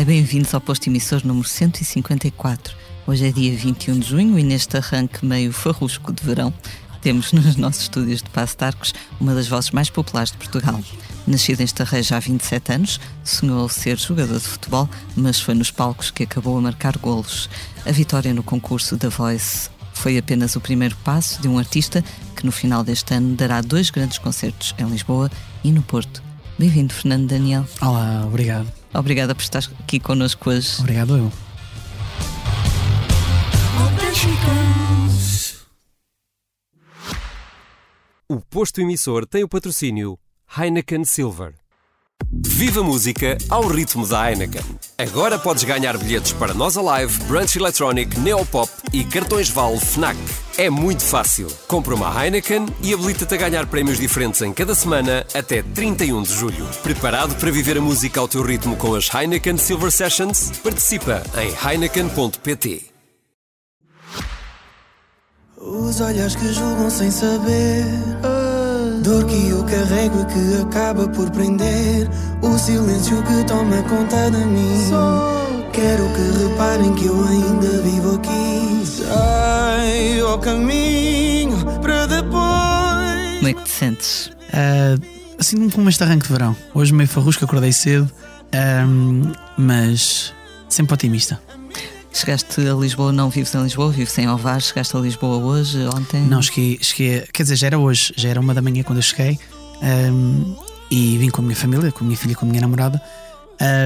E bem-vindos ao posto emissor número 154. Hoje é dia 21 de junho e neste arranque meio farrusco de verão temos nos nossos estúdios de Passo de Arcos uma das vozes mais populares de Portugal. Nascido em Estarreja há 27 anos, sonhou ser jogador de futebol, mas foi nos palcos que acabou a marcar golos. A vitória no concurso da Voice foi apenas o primeiro passo de um artista que no final deste ano dará dois grandes concertos em Lisboa e no Porto. Bem-vindo, Fernando Daniel. Olá, obrigado. Obrigada por estar aqui connosco hoje. Obrigado eu. O posto emissor tem o patrocínio Heineken Silver. Viva música ao ritmo da Heineken. Agora podes ganhar bilhetes para Nós Alive, Brunch Electronic, Neopop e cartões Vale Fnac. É muito fácil. Compra uma Heineken e habilita-te a ganhar prémios diferentes em cada semana até 31 de julho. Preparado para viver a música ao teu ritmo com as Heineken Silver Sessions? Participa em heineken.pt. Os olhos que julgam sem saber. Dor que eu carrego e que acaba por prender. O silêncio que toma conta de mim. Quero que reparem que eu ainda vivo aqui. Sai ao caminho para depois. Como é que te sentes? Uh, assim como este arranque de verão. Hoje meio farrusco, acordei cedo, um, mas sempre otimista. Chegaste a Lisboa, não vives em Lisboa, vives em Ovar, chegaste a Lisboa hoje, ontem? Não, cheguei, cheguei, quer dizer, já era hoje, já era uma da manhã quando eu cheguei um, e vim com a minha família, com a minha filha com a minha namorada.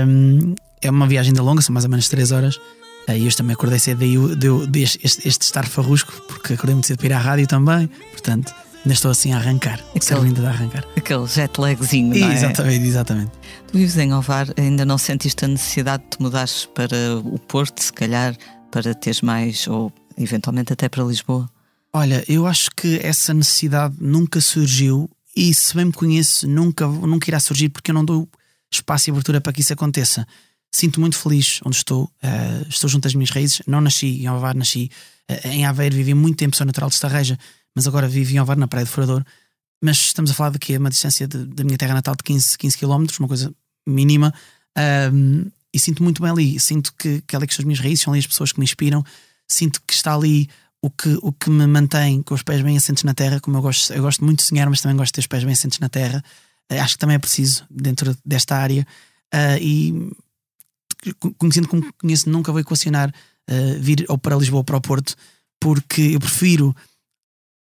Um, é uma viagem ainda longa, são mais ou menos 3 horas. Uh, e hoje também acordei cedo, daí deu este, este, estar farrusco, porque acordei muito cedo para ir à rádio também, portanto ainda estou assim a arrancar, aquele, ainda de arrancar. Aquele jet lagzinho, não é? Exatamente, exatamente. Tu vives em Ovar, ainda não sentiste a necessidade de te mudares para o Porto, se calhar, para teres mais, ou eventualmente até para Lisboa? Olha, eu acho que essa necessidade nunca surgiu e se bem me conheço, nunca, nunca irá surgir porque eu não dou espaço e abertura para que isso aconteça. Sinto muito feliz onde estou, uh, estou junto às minhas raízes. Não nasci em Ovar, nasci uh, em Aveiro, vivi muito tempo, sou natural de Estarreja, mas agora vivo em Ovar, na Praia do Furador. Mas estamos a falar de que é uma distância de, da minha terra natal de 15, 15 km, uma coisa mínima. Um, e sinto muito bem ali. Sinto que, que ali que são as minhas raízes, são ali as pessoas que me inspiram. Sinto que está ali o que, o que me mantém com os pés bem assentes na terra. Como eu gosto, eu gosto muito de sonhar, mas também gosto de ter os pés bem assentes na terra. Uh, acho que também é preciso dentro desta área. Uh, e conhecendo como conheço, nunca vou equacionar uh, vir ou para Lisboa ou para o Porto, porque eu prefiro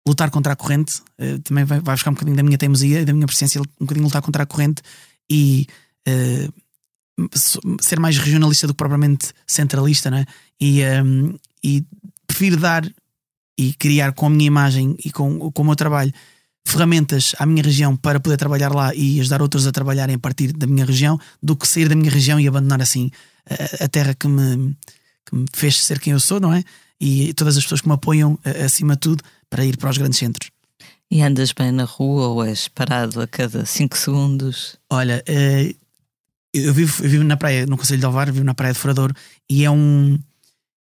lutar contra a corrente, uh, também vai, vai buscar um bocadinho da minha teimosia e da minha presença, um bocadinho lutar contra a corrente e uh, ser mais regionalista do que propriamente centralista, não é? E, um, ehm, e prefiro dar e criar com a minha imagem e com, com o meu trabalho ferramentas à minha região para poder trabalhar lá e ajudar outros a trabalharem a partir da minha região do que sair da minha região e abandonar assim a, a terra que me, que me fez ser quem eu sou, não é? E todas as pessoas que me apoiam acima de tudo para ir para os grandes centros. E andas bem na rua ou és parado a cada 5 segundos? Olha, eh, eu vivo, eu vivo na praia, no Conselho de Alvar, vivo na praia de Furador e é um.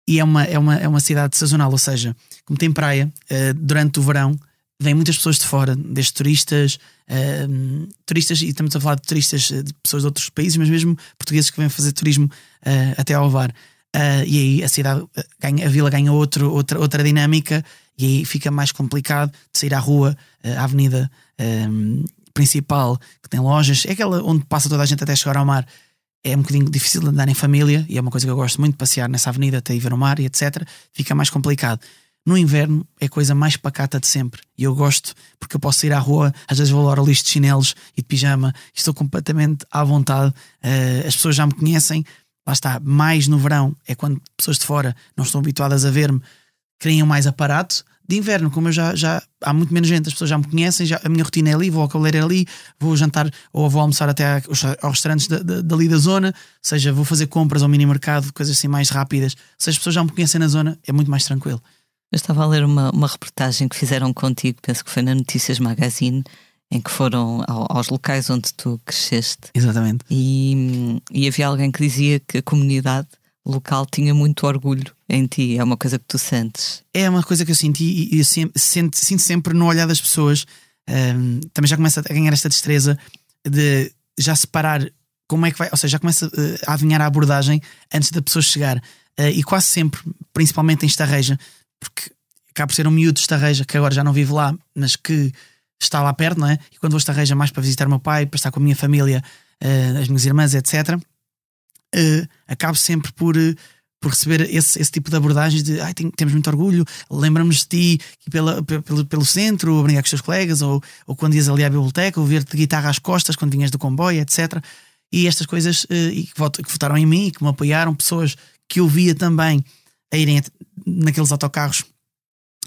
E é uma, é, uma, é uma cidade sazonal, ou seja, como tem praia, eh, durante o verão vêm muitas pessoas de fora, desde turistas, uh, turistas, e estamos a falar de turistas de pessoas de outros países, mas mesmo portugueses que vêm fazer turismo uh, até ao Alvar. Uh, e aí a cidade ganha, a vila ganha outro, outra, outra dinâmica e aí fica mais complicado de sair à rua, à avenida um, principal, que tem lojas, é aquela onde passa toda a gente até chegar ao mar. É um bocadinho difícil de andar em família e é uma coisa que eu gosto muito de passear nessa avenida até ir ver o mar e etc. Fica mais complicado. No inverno é a coisa mais pacata de sempre. E eu gosto porque eu posso ir à rua, às vezes vou ao lixo de chinelos e de pijama, estou completamente à vontade. Uh, as pessoas já me conhecem, lá está, mais no verão é quando pessoas de fora não estão habituadas a ver-me, criam mais aparato de inverno, como eu já, já há muito menos gente, as pessoas já me conhecem, já, a minha rotina é ali, vou ao cabeleireiro ali, vou jantar ou vou almoçar até aos, aos restaurantes da, da, dali da zona, seja, vou fazer compras ao mini mercado, coisas assim mais rápidas. Se as pessoas já me conhecem na zona, é muito mais tranquilo. Eu estava a ler uma, uma reportagem que fizeram contigo, penso que foi na Notícias Magazine, em que foram ao, aos locais onde tu cresceste. Exatamente. E, e havia alguém que dizia que a comunidade local tinha muito orgulho em ti. É uma coisa que tu sentes? É uma coisa que eu senti e, eu sinto, sinto sempre no olhar das pessoas. Um, também já começa a ganhar esta destreza de já separar como é que vai, ou seja, já começa uh, a adivinhar a abordagem antes da pessoa chegar. Uh, e quase sempre, principalmente em Estarreja, porque acaba por ser um miúdo de Estarreja que agora já não vive lá, mas que está lá perto, não é? E quando vou a Estarreja mais para visitar o meu pai, para estar com a minha família, uh, as minhas irmãs, etc., acabo sempre por por receber esse, esse tipo de abordagens de Ai, tem, temos muito orgulho, lembramos de ti pela, pelo, pelo centro, a brincar com os teus colegas, ou, ou quando ias ali à biblioteca, ou ver-te guitarra às costas quando vinhas do comboio, etc. E estas coisas uh, e que, que votaram em mim que me apoiaram, pessoas que eu via também a irem naqueles autocarros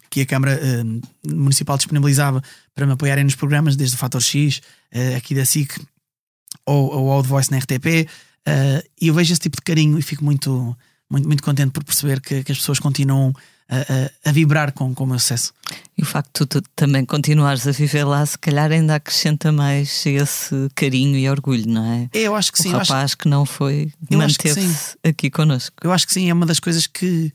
que a Câmara uh, Municipal disponibilizava para me apoiarem nos programas, desde o Fator X, uh, aqui da SIC, ou, ao The Voice na RTP. E eu vejo esse tipo de carinho e fico muito, muito, muito contente por perceber que, que as pessoas continuam a, a, a, vibrar com, com o meu sucesso. E o facto de tu, tu, também continuares a viver lá, se calhar ainda acrescenta mais esse carinho e orgulho, não é? Eu acho que sim. O rapaz acho... que não foi, manteve-se aqui connosco. Eu acho que sim, é uma das coisas que,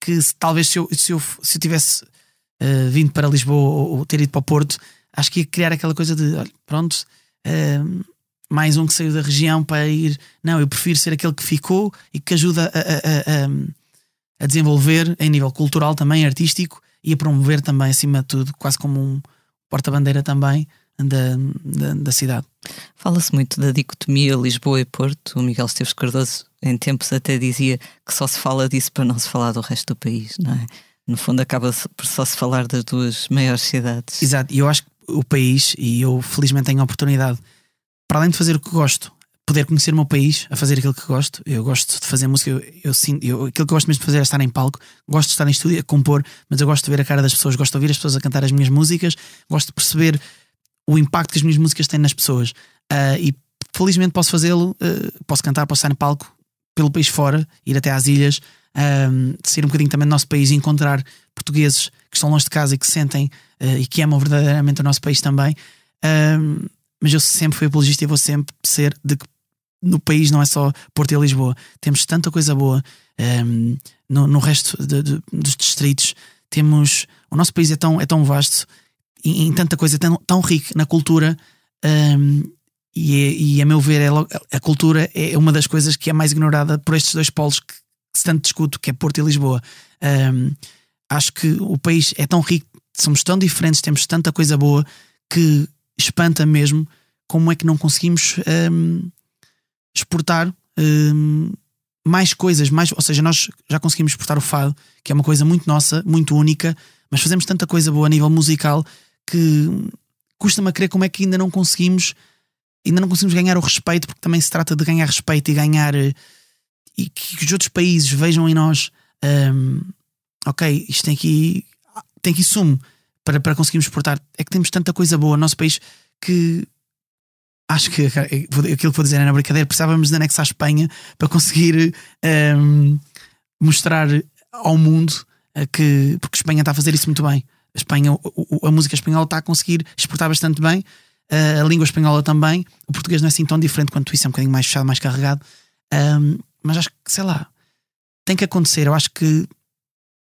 que talvez se eu, se eu, se eu tivesse uh, vindo para Lisboa ou, ou, ter ido para o Porto, acho que ia criar aquela coisa de, olha, pronto. Uh, mais um que saiu da região para ir. Não, eu prefiro ser aquele que ficou e que ajuda a, a, a, a desenvolver em nível cultural também, artístico e a promover também, acima de tudo, quase como um porta-bandeira também da, da, da cidade. Fala-se muito da dicotomia Lisboa e Porto. O Miguel Esteves Cardoso, em tempos, até dizia que só se fala disso para não se falar do resto do país, não é? No fundo, acaba por só se falar das duas maiores cidades. Exato, e eu acho que o país, e eu felizmente tenho a oportunidade para além de fazer o que gosto, poder conhecer o meu país a fazer aquilo que gosto. Eu gosto de fazer música, eu, eu, eu, aquilo que eu gosto mesmo de fazer é estar em palco, gosto de estar em estúdio, a compor, mas eu gosto de ver a cara das pessoas, gosto de ouvir as pessoas a cantar as minhas músicas, gosto de perceber o impacto que as minhas músicas têm nas pessoas. Uh, e felizmente posso fazê-lo, uh, posso cantar, posso estar em palco pelo país fora, ir até às ilhas, um, ah, sair um bocadinho também do nosso país e encontrar portugueses que estão longe de casa e que sentem uh, e que amam verdadeiramente o nosso país também. Um, mas eu sempre fui apologista e vou sempre ser de que no país não é só Porto e Lisboa. Temos tanta coisa boa um, ehm, no, no, resto de, de, dos distritos. Temos. O nosso país é tão, é tão vasto e em tanta coisa tão, tão rico na cultura. Um, ehm, e, é, e, a meu ver, é, a cultura é uma das coisas que é mais ignorada por estes dois polos que, que se tanto discute, que é Porto e Lisboa. Um, ehm, acho que o país é tão rico, somos tão diferentes, temos tanta coisa boa que espanta mesmo como é que não conseguimos um, exportar um, mais coisas, mais, ou seja, nós já conseguimos exportar o fado, que é uma coisa muito nossa, muito única, mas fazemos tanta coisa boa a nível musical que custa-me a crer como é que ainda não conseguimos ainda não conseguimos ganhar o respeito, porque também se trata de ganhar respeito e ganhar eh, e que os outros países vejam em nós um, ok, isto tem aqui tem aqui sumo para, para conseguirmos exportar. É que temos tanta coisa boa no nosso país que acho que aquilo que vou dizer é brincadeira, precisávamos de anexar a Espanha para conseguir um, ehm, mostrar ao mundo eh, que porque a Espanha está a fazer isso muito bem. A, Espanha, a música espanhola está a conseguir exportar bastante bem, eh, a língua espanhola também. O português não é assim tão diferente quanto isso, é um bocadinho mais fechado, mais carregado. Um, ehm, mas acho que, sei lá, tem que acontecer. Eu acho que,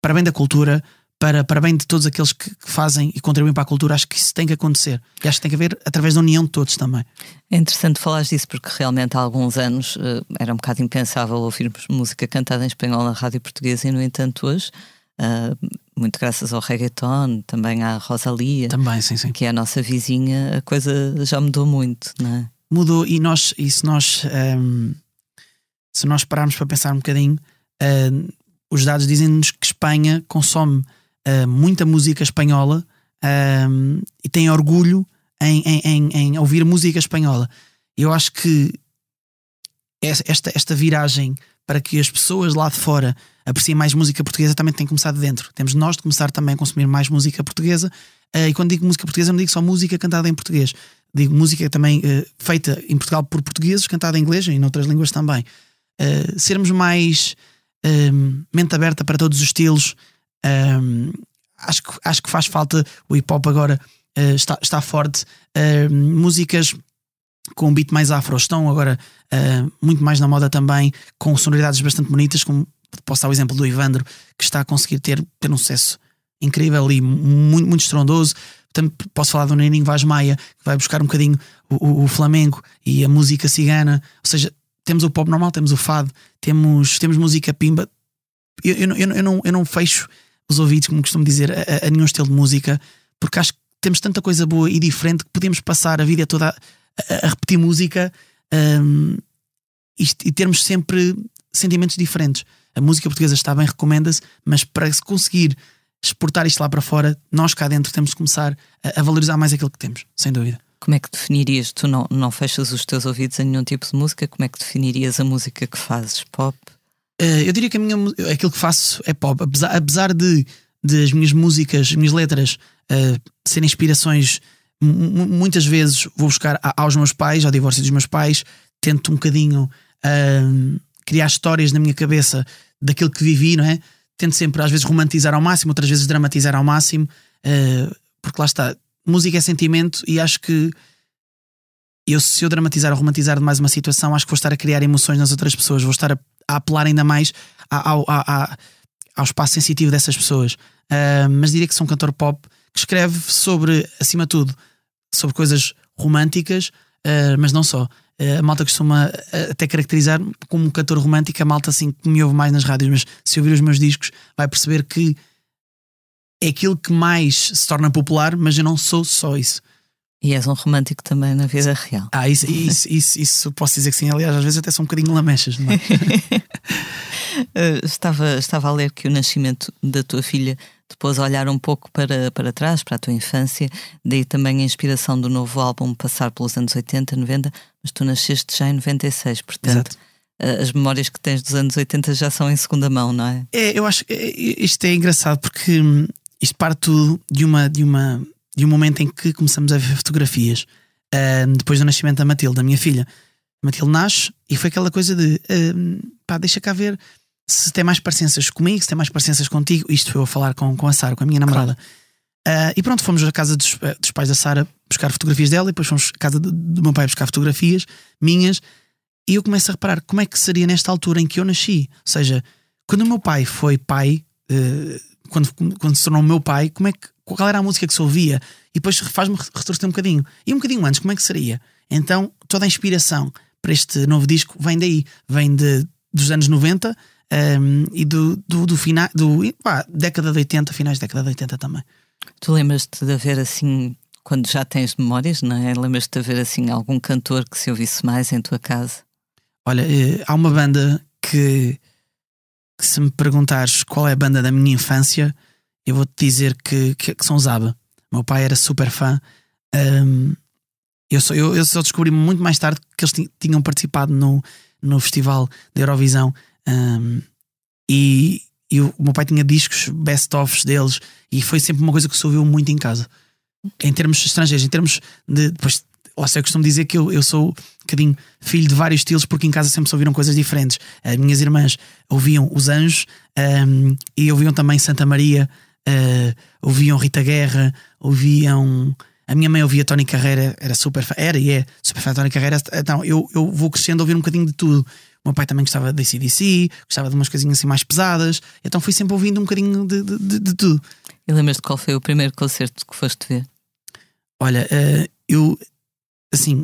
para bem da cultura, para, para bem de todos aqueles que, que, fazem e contribuem para a cultura, acho que isso tem que acontecer. E acho que tem que haver através da união de todos também. É interessante falar disso, porque realmente há alguns anos uh, era um bocado impensável ouvirmos música cantada em espanhol na rádio portuguesa, e no entanto hoje. Uh, muito graças ao reggaeton, também à Rosalia, também, sim, sim. que é a nossa vizinha, a coisa já mudou muito, não é? Mudou, e nós, e se nós, um, ehm, se nós pararmos para pensar um bocadinho, uh, os dados dizem-nos que Espanha consome uh, muita música espanhola uh, e tem orgulho em, em, em, em, ouvir música espanhola. Eu acho que esta, esta viragem para que as pessoas lá de fora apreciem mais música portuguesa também tem que começar de dentro. Temos nós de começar também a consumir mais música portuguesa. Uh, e quando digo música portuguesa, não digo só música cantada em português. Digo música também uh, feita em Portugal por portugueses, cantada em inglês e em outras línguas também. Uh, sermos mais mente aberta para todos os estilos, um, acho, que, acho que faz falta o hip hop agora uh, está, está forte. Uh, músicas com um beat mais afro estão agora uh, muito mais na moda também, com sonoridades bastante bonitas, como posso dar o exemplo do Ivandro, que está a conseguir ter, ter um sucesso incrível e muito, muito estrondoso. posso falar do Neninho Vaz Maia, que vai buscar um bocadinho o, o, o flamengo e a música cigana, ou seja, temos o pop normal, temos o fado, temos, temos música pimba. Eu, eu, eu, eu, não, eu não fecho os ouvidos, como costumo dizer, a, a, nenhum estilo de música, porque acho que temos tanta coisa boa e diferente que podemos passar a vida toda a, a, repetir música um, e, e termos sempre sentimentos diferentes. A música portuguesa está bem, recomenda-se, mas para se conseguir exportar isto lá para fora, nós cá dentro temos de começar a, a valorizar mais aquilo que temos, sem dúvida. Como é que definirias? Tu não, não fechas os teus ouvidos a nenhum tipo de música, como é que definirias a música que fazes? Pop? Uh, eu diria que a minha, aquilo que faço é pop, apesar, apesar de, de as minhas músicas, as minhas letras uh, serem inspirações, muitas vezes vou buscar aos meus pais, ao divórcio dos meus pais, tento um bocadinho uh, criar histórias na minha cabeça daquilo que vivi, não é? Tento sempre, às vezes, romantizar ao máximo, outras vezes dramatizar ao máximo, porque lá está, música é sentimento e acho que eu, se eu dramatizar ou romantizar demais uma situação, acho que vou estar a criar emoções nas outras pessoas, vou estar a, a apelar ainda mais ao, ao, ao, espaço sensitivo dessas pessoas. Uh, mas diria que sou um cantor pop que escreve sobre, acima de tudo, sobre coisas românticas, uh, mas não só. Uh, a malta costuma até caracterizar como um cantor romântico, a malta assim que me ouve mais nas rádios, mas se ouvir os meus discos vai perceber que é aquilo que mais se torna popular, mas eu não sou só isso. E és um romântico também na vida real. Ah, isso, isso, isso, isso posso dizer que sim. Aliás, às vezes até sou um bocadinho lamechas, não é? Eh, estava, estava a ler que o nascimento da tua filha depois olhar um pouco para, para trás, para a tua infância, daí também a inspiração do novo álbum passar pelos anos 80, 90, mas tu nasceste já em 96, portanto. Exato eh, as memórias que tens dos anos 80 já são em segunda mão, não é? É, eu acho que é, isto é engraçado porque hum, isto parte tudo de uma, de uma de um momento em que começamos a ver fotografias uh, depois do nascimento da Matilde, da minha filha. A Matilde nasce e foi aquela coisa de uh, pá, deixa cá ver se tem mais parecenças comigo, se tem mais parecenças contigo. Isto foi eu a falar com, com a Sara, com a minha namorada. Claro. Uh, e pronto, fomos à casa dos, dos pais da Sara buscar fotografias dela e depois fomos à casa do, do meu pai buscar fotografias minhas. E eu começo a reparar como é que seria nesta altura em que eu nasci. Ou seja, quando o meu pai foi pai, uh, quando, quando se tornou meu pai, como é que qual era a música que se ouvia, e depois faz-me retorcer um bocadinho. E um bocadinho antes, como é que seria? Então, toda a inspiração para este novo disco vem daí, vem de, dos anos 90 um, e do, do, do final, do, pá, década de 80, finais da década de 80 também. Tu lembras-te de haver assim, quando já tens memórias, não é? Lembras-te de haver assim algum cantor que se ouvisse mais em tua casa? Olha, eh, há uma banda que, que, se me perguntares qual é a banda da minha infância, eu vou-te dizer que, que, que, são os ABBA. Meu pai era super fã. Um, eu, só, eu, eu só descobri muito mais tarde que eles tinham participado no, no festival da Eurovisão. Um, e, e o, meu pai tinha discos best-ofs deles e foi sempre uma coisa que se ouviu muito em casa. Em termos estrangeiros, em termos de. Depois, lá sei, eu costumo dizer que eu, eu sou um bocadinho filho de vários estilos, porque em casa sempre se ouviram coisas diferentes. As minhas irmãs ouviam Os Anjos um, e ouviam também Santa Maria, uh, ouviam Rita Guerra, ouviam. A minha mãe ouvia Tony Carreira, era super fã, era e é super fã de Tony Carreira. Então eu, eu vou crescendo a ouvir um bocadinho de tudo. O meu pai também gostava de ACDC, gostava de umas coisinhas assim mais pesadas, então fui sempre ouvindo um bocadinho de, de, de, de tudo. E lembras-te qual foi o primeiro concerto que foste ver? Olha, uh, eu, assim,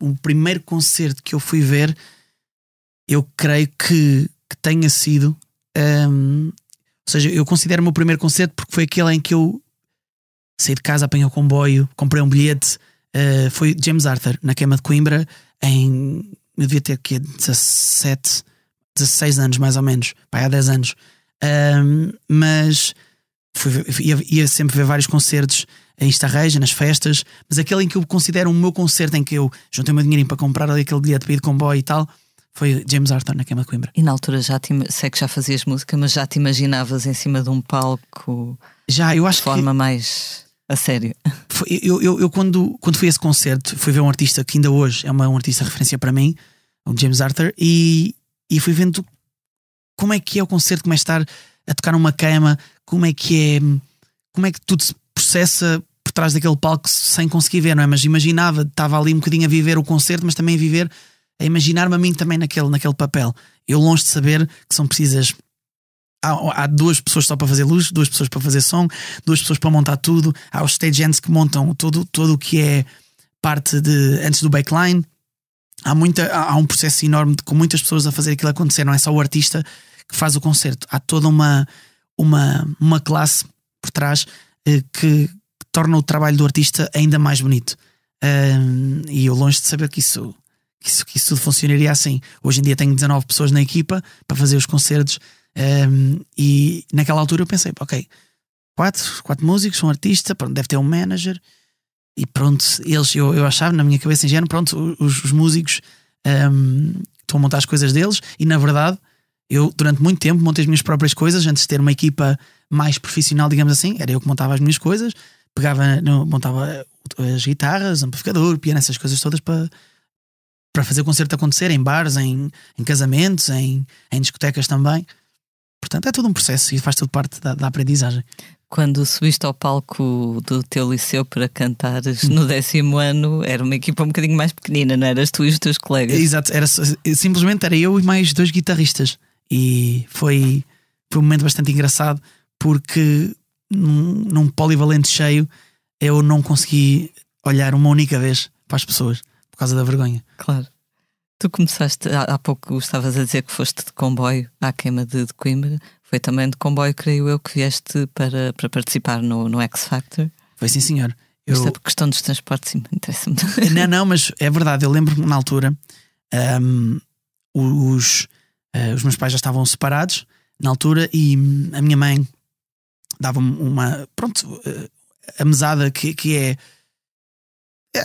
o primeiro concerto que eu fui ver, eu creio que, que tenha sido um, ou seja, eu considero o meu primeiro concerto porque foi aquele em que eu saí de casa, apanhei o comboio, comprei um bilhete. Uh, foi James Arthur, na queima de Coimbra, em. Eu devia ter aqui 17, 16 anos mais ou menos, pai, há 10 anos. Mas fui, ia, ia, sempre ver vários concertos em Estarreja, nas festas, mas aquele em que eu considero o meu concerto em que eu juntei o meu dinheirinho para comprar ali aquele bilhete para ir de comboio e tal, foi James Arthur na Queima de Coimbra. E na altura já te, sei que já fazias música, mas já te imaginavas em cima de um palco já, eu acho de forma que... mais a sério? Foi, eu, eu, eu, quando, quando fui a esse concerto, fui ver um artista que ainda hoje é uma, um artista referência para mim, o James Arthur, e, e fui vendo como é que é o concerto, como é estar a tocar numa cama, como é que é, como é que tudo se processa por trás daquele palco sem conseguir ver, não é? Mas imaginava, estava ali um bocadinho a viver o concerto, mas também a viver a imaginar-me a mim também naquele, naquele papel. Eu, longe de saber que são precisas há, há, duas pessoas só para fazer luz, duas pessoas para fazer som, duas pessoas para montar tudo. Há os stagehands que montam tudo, tudo o que é parte de antes do backline. Há, muita, há um processo enorme de, com muitas pessoas a fazer aquilo acontecer. Não é só o artista que faz o concerto. Há toda uma, uma, uma classe por trás eh, que torna o trabalho do artista ainda mais bonito. Um, e eu longe de saber que isso, que isso, isso tudo funcionaria assim. Hoje em dia tenho 19 pessoas na equipa para fazer os concertos um, e naquela altura eu pensei, ok, quatro, quatro músicos, um artista, pronto, deve ter um manager. E pronto, eles, eu, eu achava na minha cabeça ingênuo, pronto, os, os músicos um, estão a montar as coisas deles e na verdade eu durante muito tempo montei as minhas próprias coisas antes de ter uma equipa mais profissional, digamos assim, era eu que montava as minhas coisas, pegava, montava as guitarras, amplificador, piano, essas coisas todas para, para fazer o concerto acontecer em bares, em, em casamentos, em, em discotecas também. Portanto, é todo um processo e faz tudo parte da, da aprendizagem. Quando subiste ao palco do teu liceu para cantares no décimo ano, era uma equipa um bocadinho mais pequenina, não eras tu e os teus colegas? Exato, era, simplesmente era eu e mais dois guitarristas. E foi, foi um momento bastante engraçado porque num, num polivalente cheio eu não consegui olhar uma única vez para as pessoas por causa da vergonha. Claro. Tu começaste, há, pouco estavas a dizer que foste de comboio à queima de, de Coimbra. Foi também de comboio, creio eu, que vieste para, para participar no, no X Factor. Foi sim, senhor. Eu... Isto é questão dos transportes, sim, interessa-me. Não, não, mas é verdade. Eu lembro-me na altura, um, os, uh, os meus pais já estavam separados na altura e a minha mãe dava-me uma. Pronto, uh, a mesada que, que é.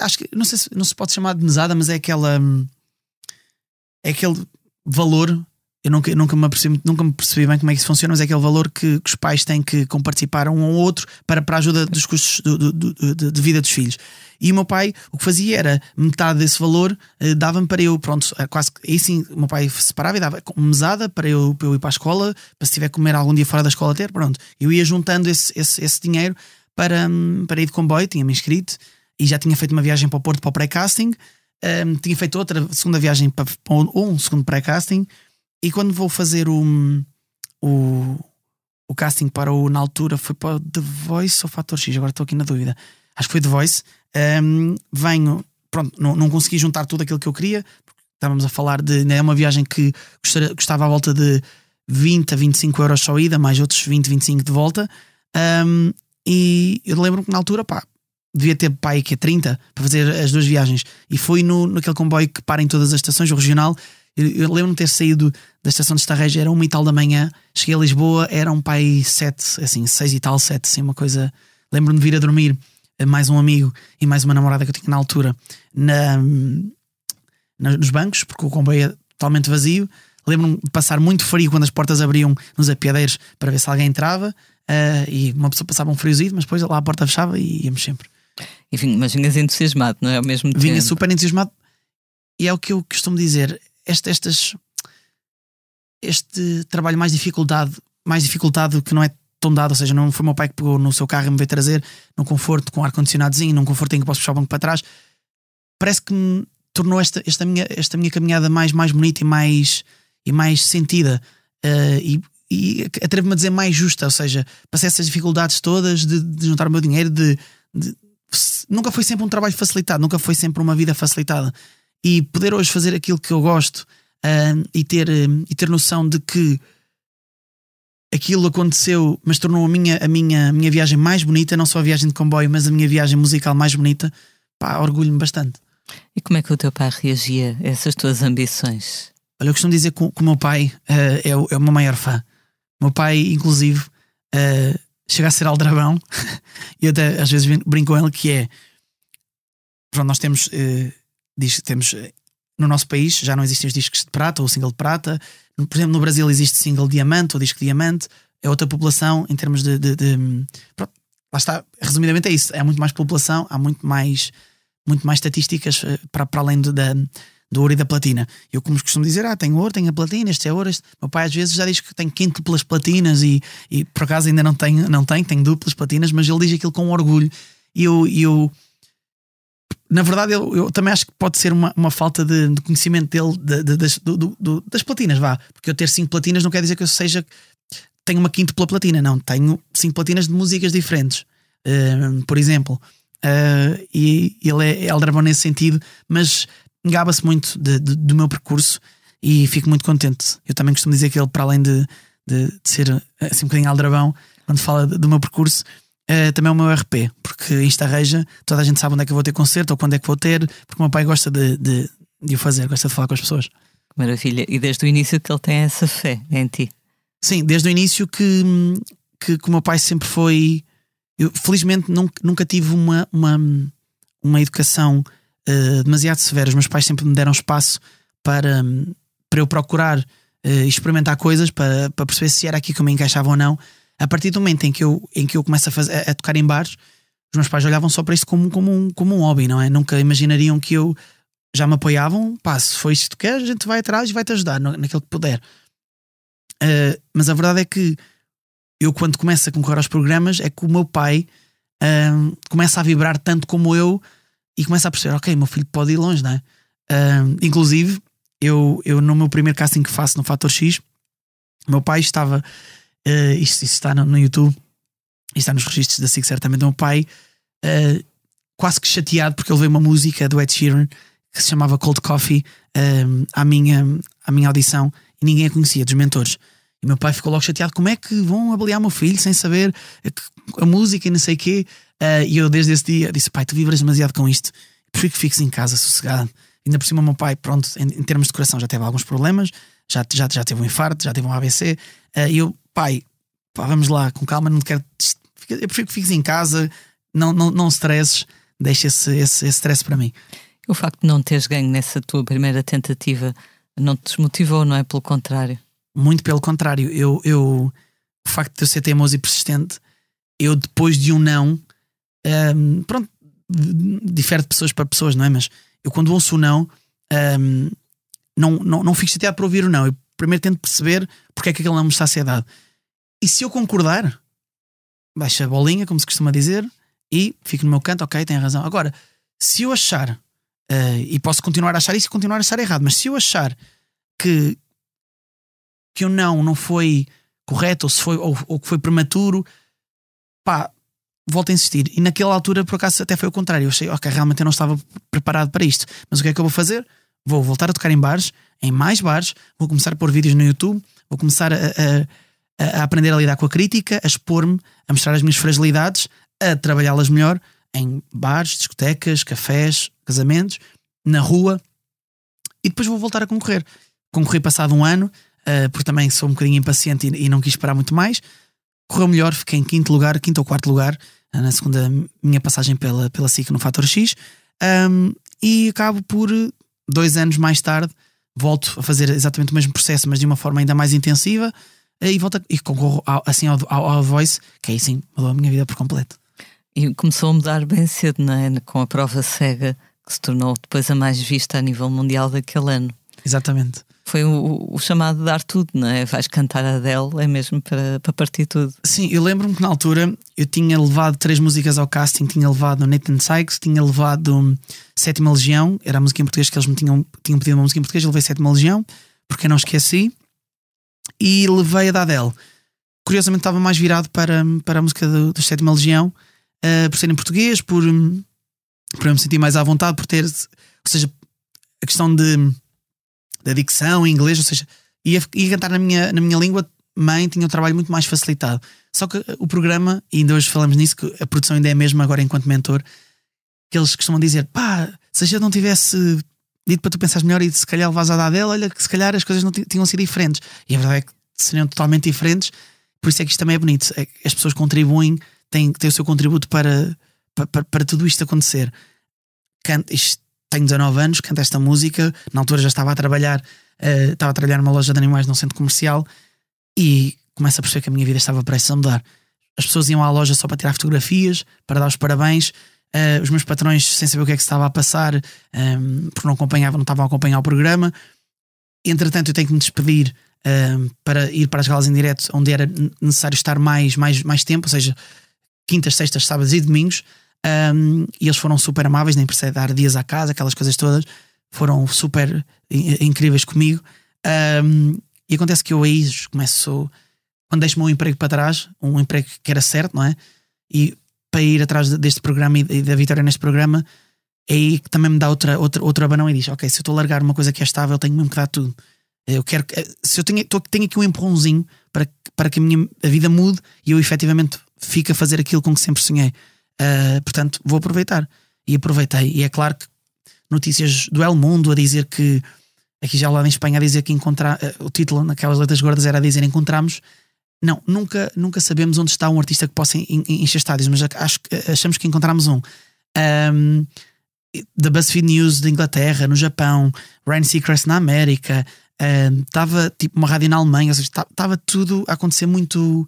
Acho que não sei se não se pode chamar de mesada, mas é aquela. Um, é aquele valor. Eu nunca, nunca, me apercebi, nunca me percebi bem como é que isso funciona, mas é aquele valor que, que os pais têm que comparticipar um ao outro para, para a ajuda dos custos do, do, do, de vida dos filhos. E o meu pai o que fazia era metade desse valor eh, dava-me para eu, pronto, eh, quase aí sim, o meu pai separava e dava mesada para eu, para eu ir para a escola, para se tiver que comer algum dia fora da escola ter, pronto. Eu ia juntando esse, esse, esse dinheiro para, hum, para ir de comboio, tinha-me inscrito e já tinha feito uma viagem para o Porto para o pré-casting um, tinha feito outra segunda viagem para, ou um segundo pré-casting. E quando vou fazer o, o, o casting para o, na altura, foi para o The Voice ou Fator X, agora estou aqui na dúvida. Acho que foi The Voice. Um, venho, pronto, não, não consegui juntar tudo aquilo que eu queria, estávamos a falar de. É uma viagem que gostava à volta de 20 a 25 euros só ida, mais outros 20, 25 de volta. Um, e eu lembro-me que na altura, pá, devia ter pai que é 30 para fazer as duas viagens. E foi no, naquele comboio que para em todas as estações, o regional. Eu, eu lembro-me de ter saído da estação de Estarreja, era uma e tal da manhã. Cheguei a Lisboa, era um pai 7, assim, 6 e tal, 7, assim, uma coisa. Lembro-me de vir a dormir eh, mais um amigo e mais uma namorada que eu tinha na altura na, na nos bancos, porque o comboio é totalmente vazio. Lembro-me de passar muito frio quando as portas abriam nos apiadeiros para ver se alguém entrava. Uh, e uma pessoa passava um friozinho, mas depois lá a porta fechava e íamos sempre. Enfim, mas vinhas entusiasmado, não é? Ao mesmo tempo. Vinha super entusiasmado. E é o que eu costumo dizer: este, estas, este trabalho mais dificuldade, mais dificultado que não é tão dado, ou seja, não foi o meu pai que pegou no seu carro e me veio trazer num conforto com ar-condicionadozinho, num conforto em que posso puxar o banco para trás. Parece que me tornou esta, esta, minha, esta minha caminhada mais, mais bonita e mais, e mais sentida. Uh, e, e atrevo-me a dizer mais justa, ou seja, passei essas dificuldades todas de, de juntar o meu dinheiro, de, de nunca foi sempre um trabalho facilitado, nunca foi sempre uma vida facilitada. E poder hoje fazer aquilo que eu gosto uh, e, ter, uh, e ter noção de que aquilo aconteceu, mas tornou a minha, a minha, a minha viagem mais bonita, não só a viagem de comboio, mas a minha viagem musical mais bonita, pá, orgulho-me bastante. E como é que o teu pai reagia a essas tuas ambições? Olha, eu costumo dizer que, o meu pai uh, é, o, é o meu maior fã. O meu pai, inclusive, uh, chega a ser aldrabão. e até às vezes brinco com ele que é. Pronto, nós temos. Uh, diz, temos uh, no nosso país já não existem os discos de prata ou single de prata. Por exemplo, no Brasil existe single diamante ou disco diamante. É outra população em termos de. de, de pronto, lá está. Resumidamente é isso. É muito mais população, há muito mais, muito mais estatísticas uh, para, para além de, da do ouro e da platina. Eu, como costumo dizer, ah, tenho ouro, tenho a platina, este é ouro. Este... Meu pai às vezes já diz que tem quíntuplas platinas e, e por acaso ainda não tem, não tem, tem duplas platinas, mas ele diz aquilo com orgulho. E eu, eu na verdade, eu, eu, também acho que pode ser uma, uma falta de, de conhecimento dele de, de, das, do, do, das platinas, vá. Porque eu ter cinco platinas não quer dizer que eu seja tenho uma quinta pela platina, não, tenho cinco platinas de músicas diferentes. Uh, por exemplo, uh, e ele é aldrabão nesse sentido, mas gaba-se muito de, de, do meu percurso e fico muito contente. Eu também costumo dizer que ele, para além de, de, de ser assim um bocadinho aldrabão, quando fala do meu percurso, uh, também é o meu RP, porque isto arreja, toda a gente sabe onde é que eu vou ter concerto ou quando é que vou ter, porque o meu pai gosta de, de, de o fazer, gosta de falar com as pessoas. Maravilha. E desde o início que ele tem essa fé em ti. Sim, desde o início que, que, que o meu pai sempre foi. Eu, felizmente nunca, nunca tive uma, uma, uma educação uh, demasiado. Os meus pais sempre me deram espaço para, para eu procurar uh, experimentar coisas, para, para perceber se era aqui que eu me encaixava ou não. A partir do momento em que eu, em que eu começo a, fazer, a, a tocar em bares, os meus pais olhavam só para isso como, como, um, como um hobby, não é? Nunca imaginariam que eu já me apoiavam. Pá, se foi isto que tu queres, a gente vai atrás e vai te ajudar no, naquilo que puder. Uh, mas a verdade é que eu, quando começo a concorrer aos programas, é que o meu pai uh, começa a vibrar tanto como eu e começa a perceber: ok, meu filho pode ir longe, não é? Uh, inclusive, eu, eu no meu primeiro casting que faço no Fator X, meu pai estava. Uh, isto, isto, está no, no, YouTube, está nos registros da SIC, certamente. O meu pai, quase que chateado, porque ele veio uma música do Ed Sheeran que se chamava Cold Coffee à, minha, à minha audição e ninguém a conhecia, dos mentores. E meu pai ficou logo chateado: como é que vão avaliar meu filho sem saber a música e não sei o quê? Uh, e eu, desde esse dia, disse: pai, tu vibras demasiado com isto, prefiro que fiques em casa, sossegado. Ainda por cima, meu pai, pronto, em, em, termos de coração, já teve alguns problemas, já, já, já teve um infarto, já teve um ABC. Uh, e eu, pai, pá, vamos lá, com calma, não quero. Eu prefiro que fiques em casa, não, não, não stresses, deixa esse, esse, esse stress para mim. O facto de não teres ganho nessa tua primeira tentativa não te desmotivou, não é? Pelo contrário. Muito pelo contrário. Eu, eu, o facto de eu ser teimoso e persistente, eu depois de um não, um, pronto, difere de pessoas para pessoas, não é? Mas eu quando ouço o não, um, não, não, não fico chateado para ouvir o não. Eu primeiro tento perceber porque é que aquele não me está a ser dado. E se eu concordar, baixa a bolinha, como se costuma dizer, e fico no meu canto, ok, tem razão. Agora, se eu achar Uh, e posso continuar a achar isso e continuar a achar errado. Mas se eu achar que, que o não não foi correto ou se foi ou, ou que foi prematuro, pá, volto a insistir. E naquela altura, por acaso, até foi o contrário. Eu achei, ok, realmente eu não estava preparado para isto. Mas o que é que eu vou fazer? Vou voltar a tocar em bares, em mais bares, vou começar a pôr vídeos no YouTube, vou começar a, a, a aprender a lidar com a crítica, a expor-me, a mostrar as minhas fragilidades, a trabalhá-las melhor em bares, discotecas, cafés, casamentos, na rua, e depois vou voltar a concorrer. Concorri passado um ano, uh, porque também sou um bocadinho impaciente e, não quis esperar muito mais. Correu melhor, fiquei em quinto lugar, quinto ou quarto lugar, na segunda minha passagem pela, pela SIC no Fator X. Um, e acabo por, dois anos mais tarde, volto a fazer exatamente o mesmo processo, mas de uma forma ainda mais intensiva, uh, e volto a, e concorro ao, assim ao, ao, ao Voice, que aí sim mudou a minha vida por completo. E começou a mudar bem cedo, não é? Com a prova cega, que se tornou depois a mais vista a nível mundial daquele ano. Exatamente. Foi o, o chamado de dar tudo, não é? Vais cantar a Adele, é mesmo para, para partir tudo. Sim, eu lembro-me que na altura eu tinha levado três músicas ao casting, tinha levado Nathan Sykes, tinha levado Sétima Legião, era a música em português que eles me tinham, tinham pedido uma música em português, eu levei Sétima Legião, porque eu não esqueci, e levei a da Adele. Curiosamente estava mais virado para, para a música do, do Sétima Legião, uh, por ser em português, por, por eu me sentir mais à vontade, por ter, ou seja, a questão de da dicção em inglês, ou seja, ia, ia cantar na minha, na minha língua mãe, tinha o trabalho muito mais facilitado. Só que o programa, e ainda hoje falamos nisso, que a produção ainda é a mesma agora enquanto mentor, que eles costumam dizer: pá, se a gente não tivesse dito para tu pensares melhor e se calhar levas a dar dela, olha que se calhar as coisas não tinham sido diferentes. E a verdade é que seriam totalmente diferentes, por isso é que isto também é bonito. É as pessoas contribuem que ter o seu contributo para, para, para tudo isto acontecer. Canto, isto, tenho 19 anos, canto esta música, na altura já estava a trabalhar, uh, estava a trabalhar numa loja de animais num centro comercial e começo a perceber que a minha vida estava prestes a mudar. As pessoas iam à loja só para tirar fotografias, para dar os parabéns. Uh, os meus patrões, sem saber o que é que se estava a passar, um, ehm, porque não acompanhavam, não estavam a acompanhar o programa. Entretanto, eu tenho que me despedir um, ehm, para ir para as galas em direto, onde era necessário estar mais, mais, mais tempo, ou seja, quintas, sextas, sábados e domingos. Um, e eles foram super amáveis, nem precisa dar dias à casa, aquelas coisas todas. Foram super incríveis comigo. Um, e acontece que eu aí começo quando deixo o meu emprego para trás, um emprego que era certo, não é? E para ir atrás deste programa e da vitória neste programa, é aí que também me dá outra, outra, outro abanão e diz: Ok, se eu estou a largar uma coisa que é estável, tenho mesmo que dar tudo. Eu quero se eu tenho, tenho aqui um empurrãozinho para, para que a minha a vida mude e eu efetivamente fique a fazer aquilo com que sempre sonhei. Uh, portanto, vou aproveitar. E aproveitei. E é claro que notícias do El Mundo a dizer que aqui já lá em Espanha a dizer que encontrar uh, o título naquelas letras gordas era a dizer encontramos. Não, nunca, nunca sabemos onde está um artista que possa encher estádios, mas acho, achamos que encontramos um. um da BuzzFeed News da Inglaterra, no Japão, Ryan Seacrest na América, estava uh, tipo uma rádio na Alemanha, estava tudo a acontecer muito,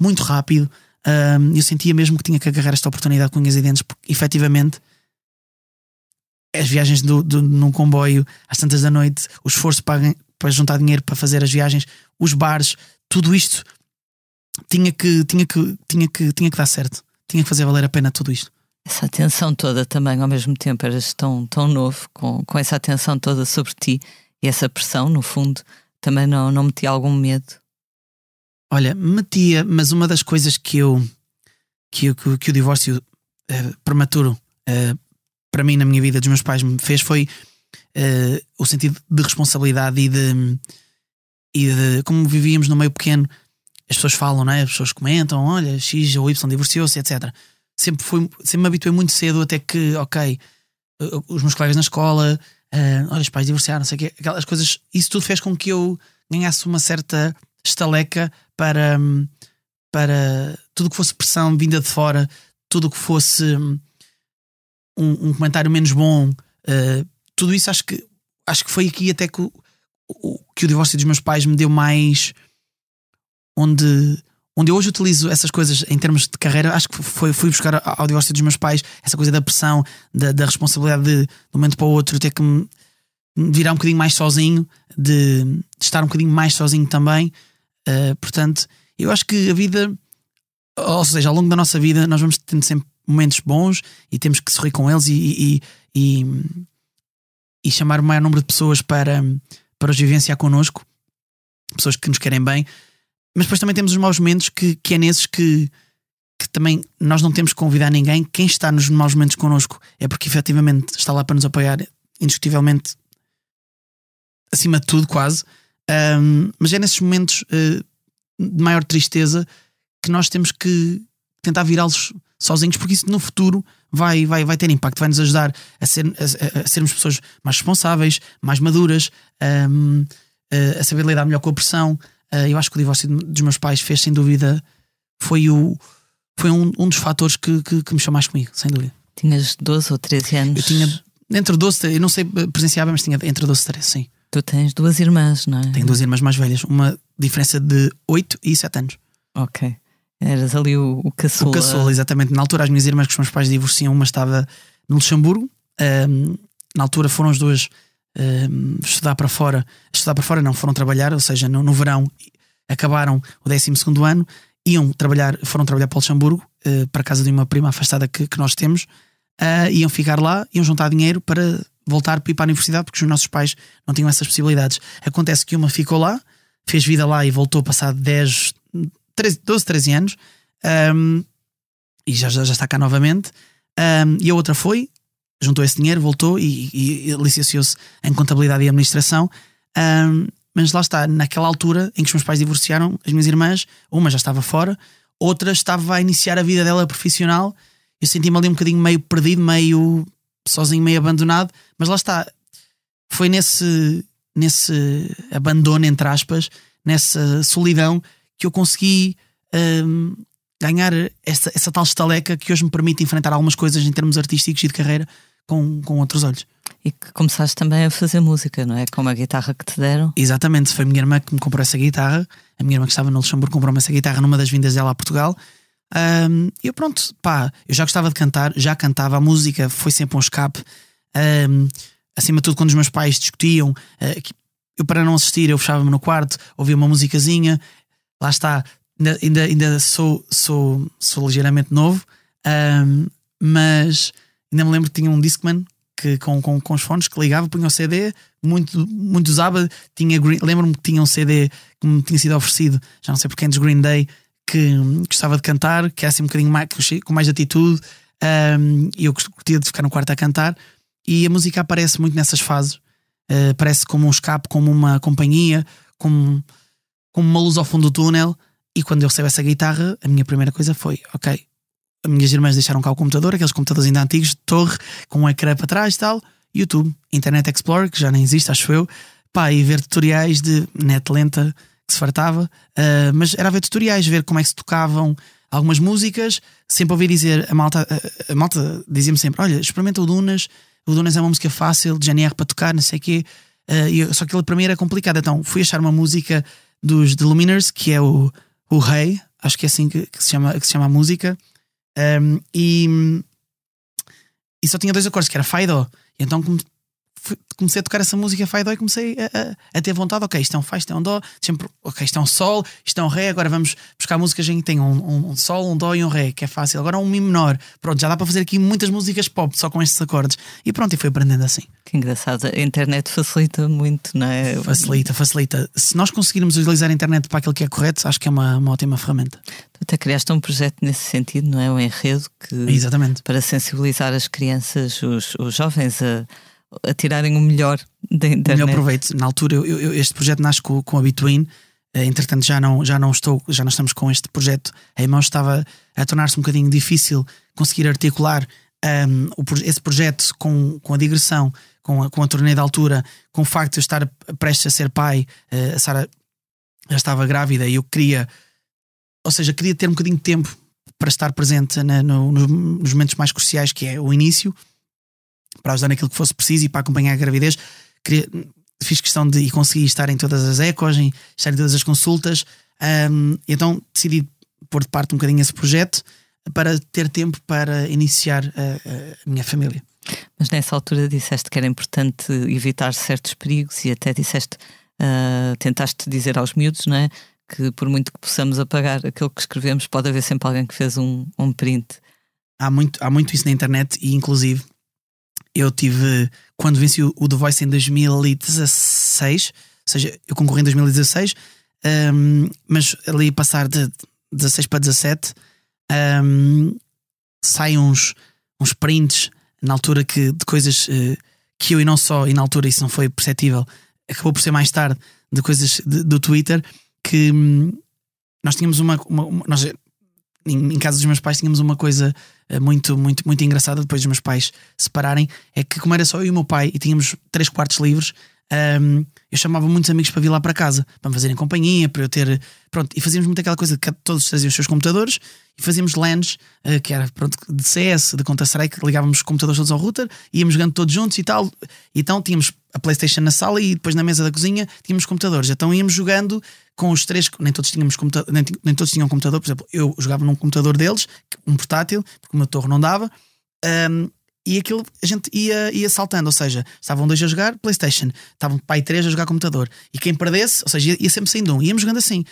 muito rápido. Um, eu sentia mesmo que tinha que agarrar esta oportunidade com unhas e dentes, porque efetivamente as viagens do, do, num comboio às tantas da noite, o esforço para, para juntar dinheiro para fazer as viagens, os bares, tudo isto tinha que, tinha que, tinha que, tinha que dar certo, tinha que fazer valer a pena tudo isto. Essa atenção toda também, ao mesmo tempo, eras tão, tão novo, com, com essa atenção toda sobre ti e essa pressão, no fundo, também não, não metia algum medo? Olha, metia, mas uma das coisas que eu que, que, que o divórcio uh, prematuro uh, para mim na minha vida dos meus pais me fez foi uh, o sentido de responsabilidade e de, e de como vivíamos no meio pequeno, as pessoas falam, não é? as pessoas comentam, olha, X ou Y divorciou-se, etc. Sempre, foi, sempre me habituei muito cedo até que, ok, os meus colegas na escola, olha, os pais divorciaram, não sei o quê, aquelas coisas, isso tudo fez com que eu ganhasse uma certa estaleca para, para tudo que fosse pressão vinda de fora, tudo que fosse um, um comentário menos bom, uh, tudo isso acho que acho que foi aqui até que o, o, que o divórcio dos meus pais me deu mais onde onde eu hoje utilizo essas coisas em termos de carreira, acho que foi, fui buscar ao divórcio dos meus pais essa coisa da pressão, da, da responsabilidade de, de um momento para o outro ter que me virar um bocadinho mais sozinho, de, de estar um bocadinho mais sozinho também. Uh, portanto, eu acho que a vida, ou seja, ao longo da nossa vida, nós vamos tendo sempre momentos bons e temos que sorrir com eles e, e, e, e chamar o maior número de pessoas para, para os vivenciar connosco, pessoas que nos querem bem, mas depois também temos os maus momentos que, que é nesses que, que também nós não temos que convidar ninguém. Quem está nos maus momentos connosco é porque efetivamente está lá para nos apoiar, indiscutivelmente, acima de tudo, quase. Um, mas é nesses momentos uh, de maior tristeza que nós temos que tentar virá-los sozinhos, porque isso no futuro vai, vai, vai ter impacto, vai nos ajudar a, ser, a, a sermos pessoas mais responsáveis, mais maduras, um, a saber lidar melhor com a pressão. Uh, eu acho que o divórcio dos meus pais fez, sem dúvida, foi, o, foi um, um dos fatores que, que, que mexeu mais comigo, sem dúvida. Tinhas 12 ou 13 anos? Eu tinha entre 12, eu não sei presenciava, mas tinha entre 12 e 13, sim. Tu tens duas irmãs, não é? Tenho duas irmãs mais velhas, uma diferença de 8 e 7 anos. Ok. Eras ali o, o caçula. O caçula, exatamente. Na altura, as minhas irmãs, que os meus pais divorciam, uma estava no Luxemburgo. Um, na altura foram as duas um, estudar para fora. Estudar para fora não, foram trabalhar, ou seja, no, no verão acabaram o 12 ano, iam trabalhar, foram trabalhar para o Luxemburgo, uh, para a casa de uma prima afastada que, que nós temos. Uh, iam ficar lá, iam juntar dinheiro para voltar para ir para a universidade porque os nossos pais não tinham essas possibilidades. Acontece que uma ficou lá, fez vida lá e voltou passado 10, 13, 12, 13 anos um, e já, já, está cá novamente. Um, e a outra foi, juntou esse dinheiro, voltou e, e, e licenciou-se em contabilidade e administração. Um, mas lá está, naquela altura em que os meus pais divorciaram, as minhas irmãs, uma já estava fora, outra estava a iniciar a vida dela profissional. Eu senti-me ali um bocadinho meio perdido, meio sozinho, meio abandonado, mas lá está. Foi nesse, nesse abandono, entre aspas, nessa solidão, que eu consegui um, ganhar essa, essa tal estaleca que hoje me permite enfrentar algumas coisas em termos artísticos e de carreira com, com outros olhos. E que começaste também a fazer música, não é? Com uma guitarra que te deram. Exatamente, foi a minha irmã que me comprou essa guitarra. A minha irmã que estava no Luxemburgo comprou-me essa guitarra numa das vindas dela a Portugal. Um, eu pronto, pá, eu já gostava de cantar, já cantava, a música foi sempre um escape. Um, acima de tudo, quando os meus pais discutiam, uh, eu para não assistir, eu fechava-me no quarto, ouvia uma musicazinha, lá está, ainda, ainda, ainda sou, sou, sou ligeiramente novo, um, mas ainda me lembro que tinha um Discman que, com, com, com os fones que ligava, punha o CD, muito, muito usava. Tinha Lembro-me que tinha um CD que me tinha sido oferecido, já não sei porquê, dos Green Day, que gostava de cantar, que era assim um bocadinho mais, com mais atitude, um, eu curtia de ficar no quarto a cantar. E a música aparece muito nessas fases, uh, parece como um escape, como uma companhia, como, como uma luz ao fundo do túnel. E quando eu recebo essa guitarra, a minha primeira coisa foi: ok, as minhas irmãs deixaram cá o computador, aqueles computadores ainda antigos, de torre, com um ecrã para trás e tal. YouTube, Internet Explorer, que já nem existe, acho eu. Pá, e ver tutoriais de net lenta que se fartava. Uh, mas era ver tutoriais, ver como é que se tocavam algumas músicas. Sempre ouvi dizer, a malta, a, a malta dizia-me sempre: Olha, experimenta o Dunas. O Dunas é uma música fácil, de GNR para tocar, não sei o quê. Uh, eu, só que ele para mim era complicado. Então fui achar uma música dos The Luminers, que é o, o Rei, acho que é assim que, que, se, chama, que se chama a música. Um, e, e só tinha dois acordes, que era Fá. E então comecei a tocar essa música Fá e Dó e comecei a, a, a, ter vontade. Ok, isto é um Fá, isto é um Dó, sempre, ok, isto é um Sol, isto é um Ré. Agora vamos buscar músicas em que tem um, um, um, Sol, um Dó e um Ré, que é fácil. Agora um Mi menor. Pronto, já dá para fazer aqui muitas músicas pop só com estes acordes. E pronto, e fui aprendendo assim. Que engraçado. A internet facilita muito, não é? Facilita, facilita. Se nós conseguirmos utilizar a internet para aquilo que é correto, acho que é uma, uma ótima ferramenta. Tu até criaste um projeto nesse sentido, não é? Um enredo que. Exatamente. Para sensibilizar as crianças, os, os jovens a, a tirarem o melhor da internet. O melhor proveito. Na altura, eu, eu, este projeto nasce com, com a Between. Eh, entretanto, já não, já não estou, já não estamos com este projeto. A irmão estava a tornar-se um bocadinho difícil conseguir articular um, esse projeto com, com a digressão, com a, com a turnê de altura, com o facto de eu estar prestes a ser pai, uh, a Sara já estava grávida e eu queria ou seja, queria ter um bocadinho de tempo para estar presente na, no, nos momentos mais cruciais, que é o início, para ajudar naquilo que fosse preciso e para acompanhar a gravidez. Queria, fiz questão de e consegui estar em todas as ecos, em, estar em todas as consultas. Um, então decidi pôr de parte um bocadinho esse projeto para ter tempo para iniciar a, a minha família. Mas nessa altura disseste que era importante evitar certos perigos e até disseste, uh, tentaste dizer aos miúdos, não é? que por muito que possamos apagar aquilo que escrevemos, pode haver sempre alguém que fez um, um print. Há muito, há muito isso na internet e inclusive eu tive, quando venci o, The Voice em 2016, ou seja, eu concorri em 2016, um, mas ali passar de 16 para 17, um, saem uns, uns prints na altura que, de coisas uh, que eu e não só, e na altura isso não foi perceptível, acabou por ser mais tarde, de coisas de, do Twitter que hum, nós tínhamos uma, uma, uma nós, em, em, casa dos meus pais tínhamos uma coisa muito, muito, muito engraçada depois dos meus pais separarem. É que, como era só eu e o meu pai e tínhamos três quartos livres, um, eu chamava muitos amigos para vir lá para casa, para me fazerem companhia, para eu ter. Pronto, e fazíamos muito aquela coisa que todos traziam os seus computadores e fazíamos LANs, uh, que era pronto, de CS, de Counter-Strike, ligávamos os computadores todos ao router, íamos jogando todos juntos e tal. Então tínhamos a PlayStation na sala e depois na mesa da cozinha tínhamos computadores. Então íamos jogando com os três, nem todos tínhamos computador, nem, nem todos tinham computador, por exemplo, eu jogava num computador deles, um portátil, porque o meu torre não dava. Um, e aquilo a gente ia, ia saltando, ou seja, estavam dois a jogar PlayStation, estavam pai três a jogar computador, e quem perdesse, ou seja, ia, ia sempre saindo um, íamos jogando assim.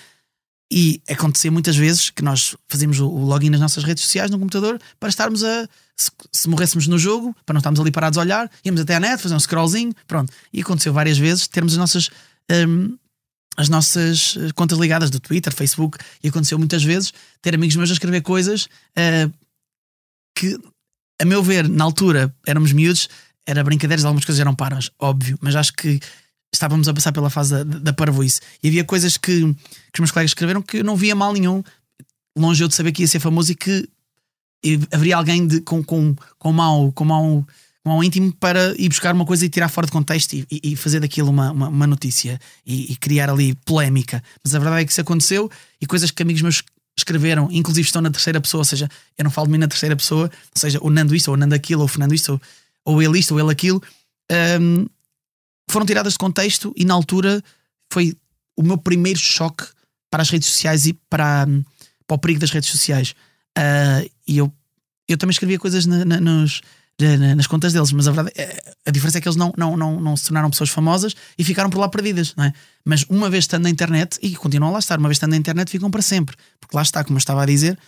E acontecia muitas vezes que nós fazíamos o login nas nossas redes sociais no computador para estarmos a. Se, se, morrêssemos no jogo, para não estarmos ali parados a olhar, íamos até à net, fazer um scrollzinho, pronto. E aconteceu várias vezes termos as nossas. Um, as nossas contas ligadas do Twitter, Facebook, e aconteceu muitas vezes ter amigos meus a escrever coisas uh, que a meu ver, na altura éramos miúdos, era brincadeiras, algumas coisas eram paras, óbvio, mas acho que estávamos a passar pela fase da, da parvoíce. E havia coisas que, que os meus colegas escreveram que eu não via mal nenhum, longe eu de saber que ia ser famoso e que haveria alguém de, com, com, com, mau, com, mau, com íntimo para ir buscar uma coisa e tirar fora de contexto e, e fazer daquilo uma, uma, uma notícia e, e, criar ali polémica. Mas a verdade é que isso aconteceu e coisas que amigos meus escreveram, inclusive estão na terceira pessoa, ou seja, eu não falo de mim na terceira pessoa, ou seja, o Nando isto, ou o Nando aquilo, ou o Fernando isto, ou, ou ele isto, ou ele aquilo, um, foram tiradas de contexto e na altura foi o meu primeiro choque para as redes sociais e para, para o perigo das redes sociais. Uh, e eu, eu também escrevia coisas na, na, nos, nas contas deles, mas a verdade é, a diferença é que eles não, não, não, não se tornaram pessoas famosas e ficaram por lá perdidas, não é? Mas uma vez estando na internet, e continuam a lá estar, uma vez estando na internet, ficam para sempre, porque lá está, como eu estava a dizer,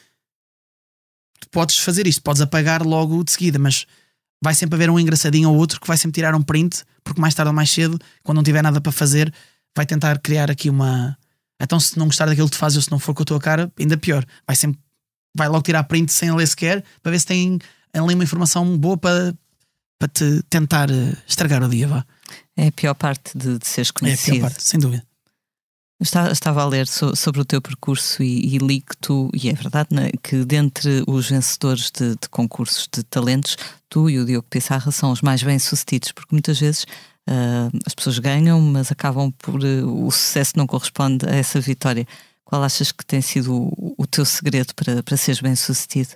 podes fazer isto, podes apagar logo de seguida, mas vai sempre haver um engraçadinho ou outro que vai sempre tirar um print, porque mais tarde ou mais cedo, quando não tiver nada para fazer, vai tentar criar aqui uma. Então, se não gostar daquilo que tu fazes ou se não for com a tua cara, ainda pior. Vai sempre. Vai logo tirar print sem ler sequer para ver se tem ali uma informação boa para, para te tentar eh, estragar o dia. Vá. É a pior parte de, de seres conhecido. É a pior parte, sem dúvida. Estava, a ler so, sobre o teu percurso e, e, li que tu, e é verdade, né, que dentre os vencedores de, de, concursos de talentos, tu e o Diogo Pissarra são os mais bem-sucedidos, porque muitas vezes uh, as pessoas ganham, mas acabam por. Uh, o sucesso não corresponde a essa vitória. Qual achas que tem sido o, o teu segredo para, para seres bem-sucedido?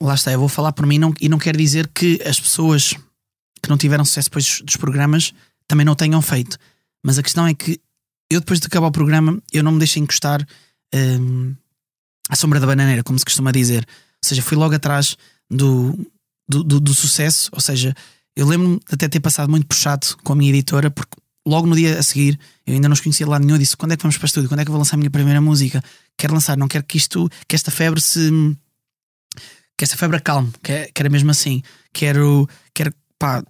Lá está, eu vou falar por mim não, e não quero dizer que as pessoas que não tiveram sucesso depois dos programas também não tenham feito. Mas a questão é que eu depois de acabar o programa, eu não me deixei encostar um, à sombra da bananeira, como se costuma dizer. Ou seja, fui logo atrás do, do, do, do sucesso. Ou seja, eu lembro-me de até ter passado muito puxado com a minha editora, porque logo no dia a seguir eu ainda não os conhecia lá nenhum. Eu disse: quando é que vamos para o estúdio? Quando é que eu vou lançar a minha primeira música? Quero lançar, não quero que isto, que esta febre se. que esta febre acalme, que, é, que era mesmo assim. Quero, quero, pá,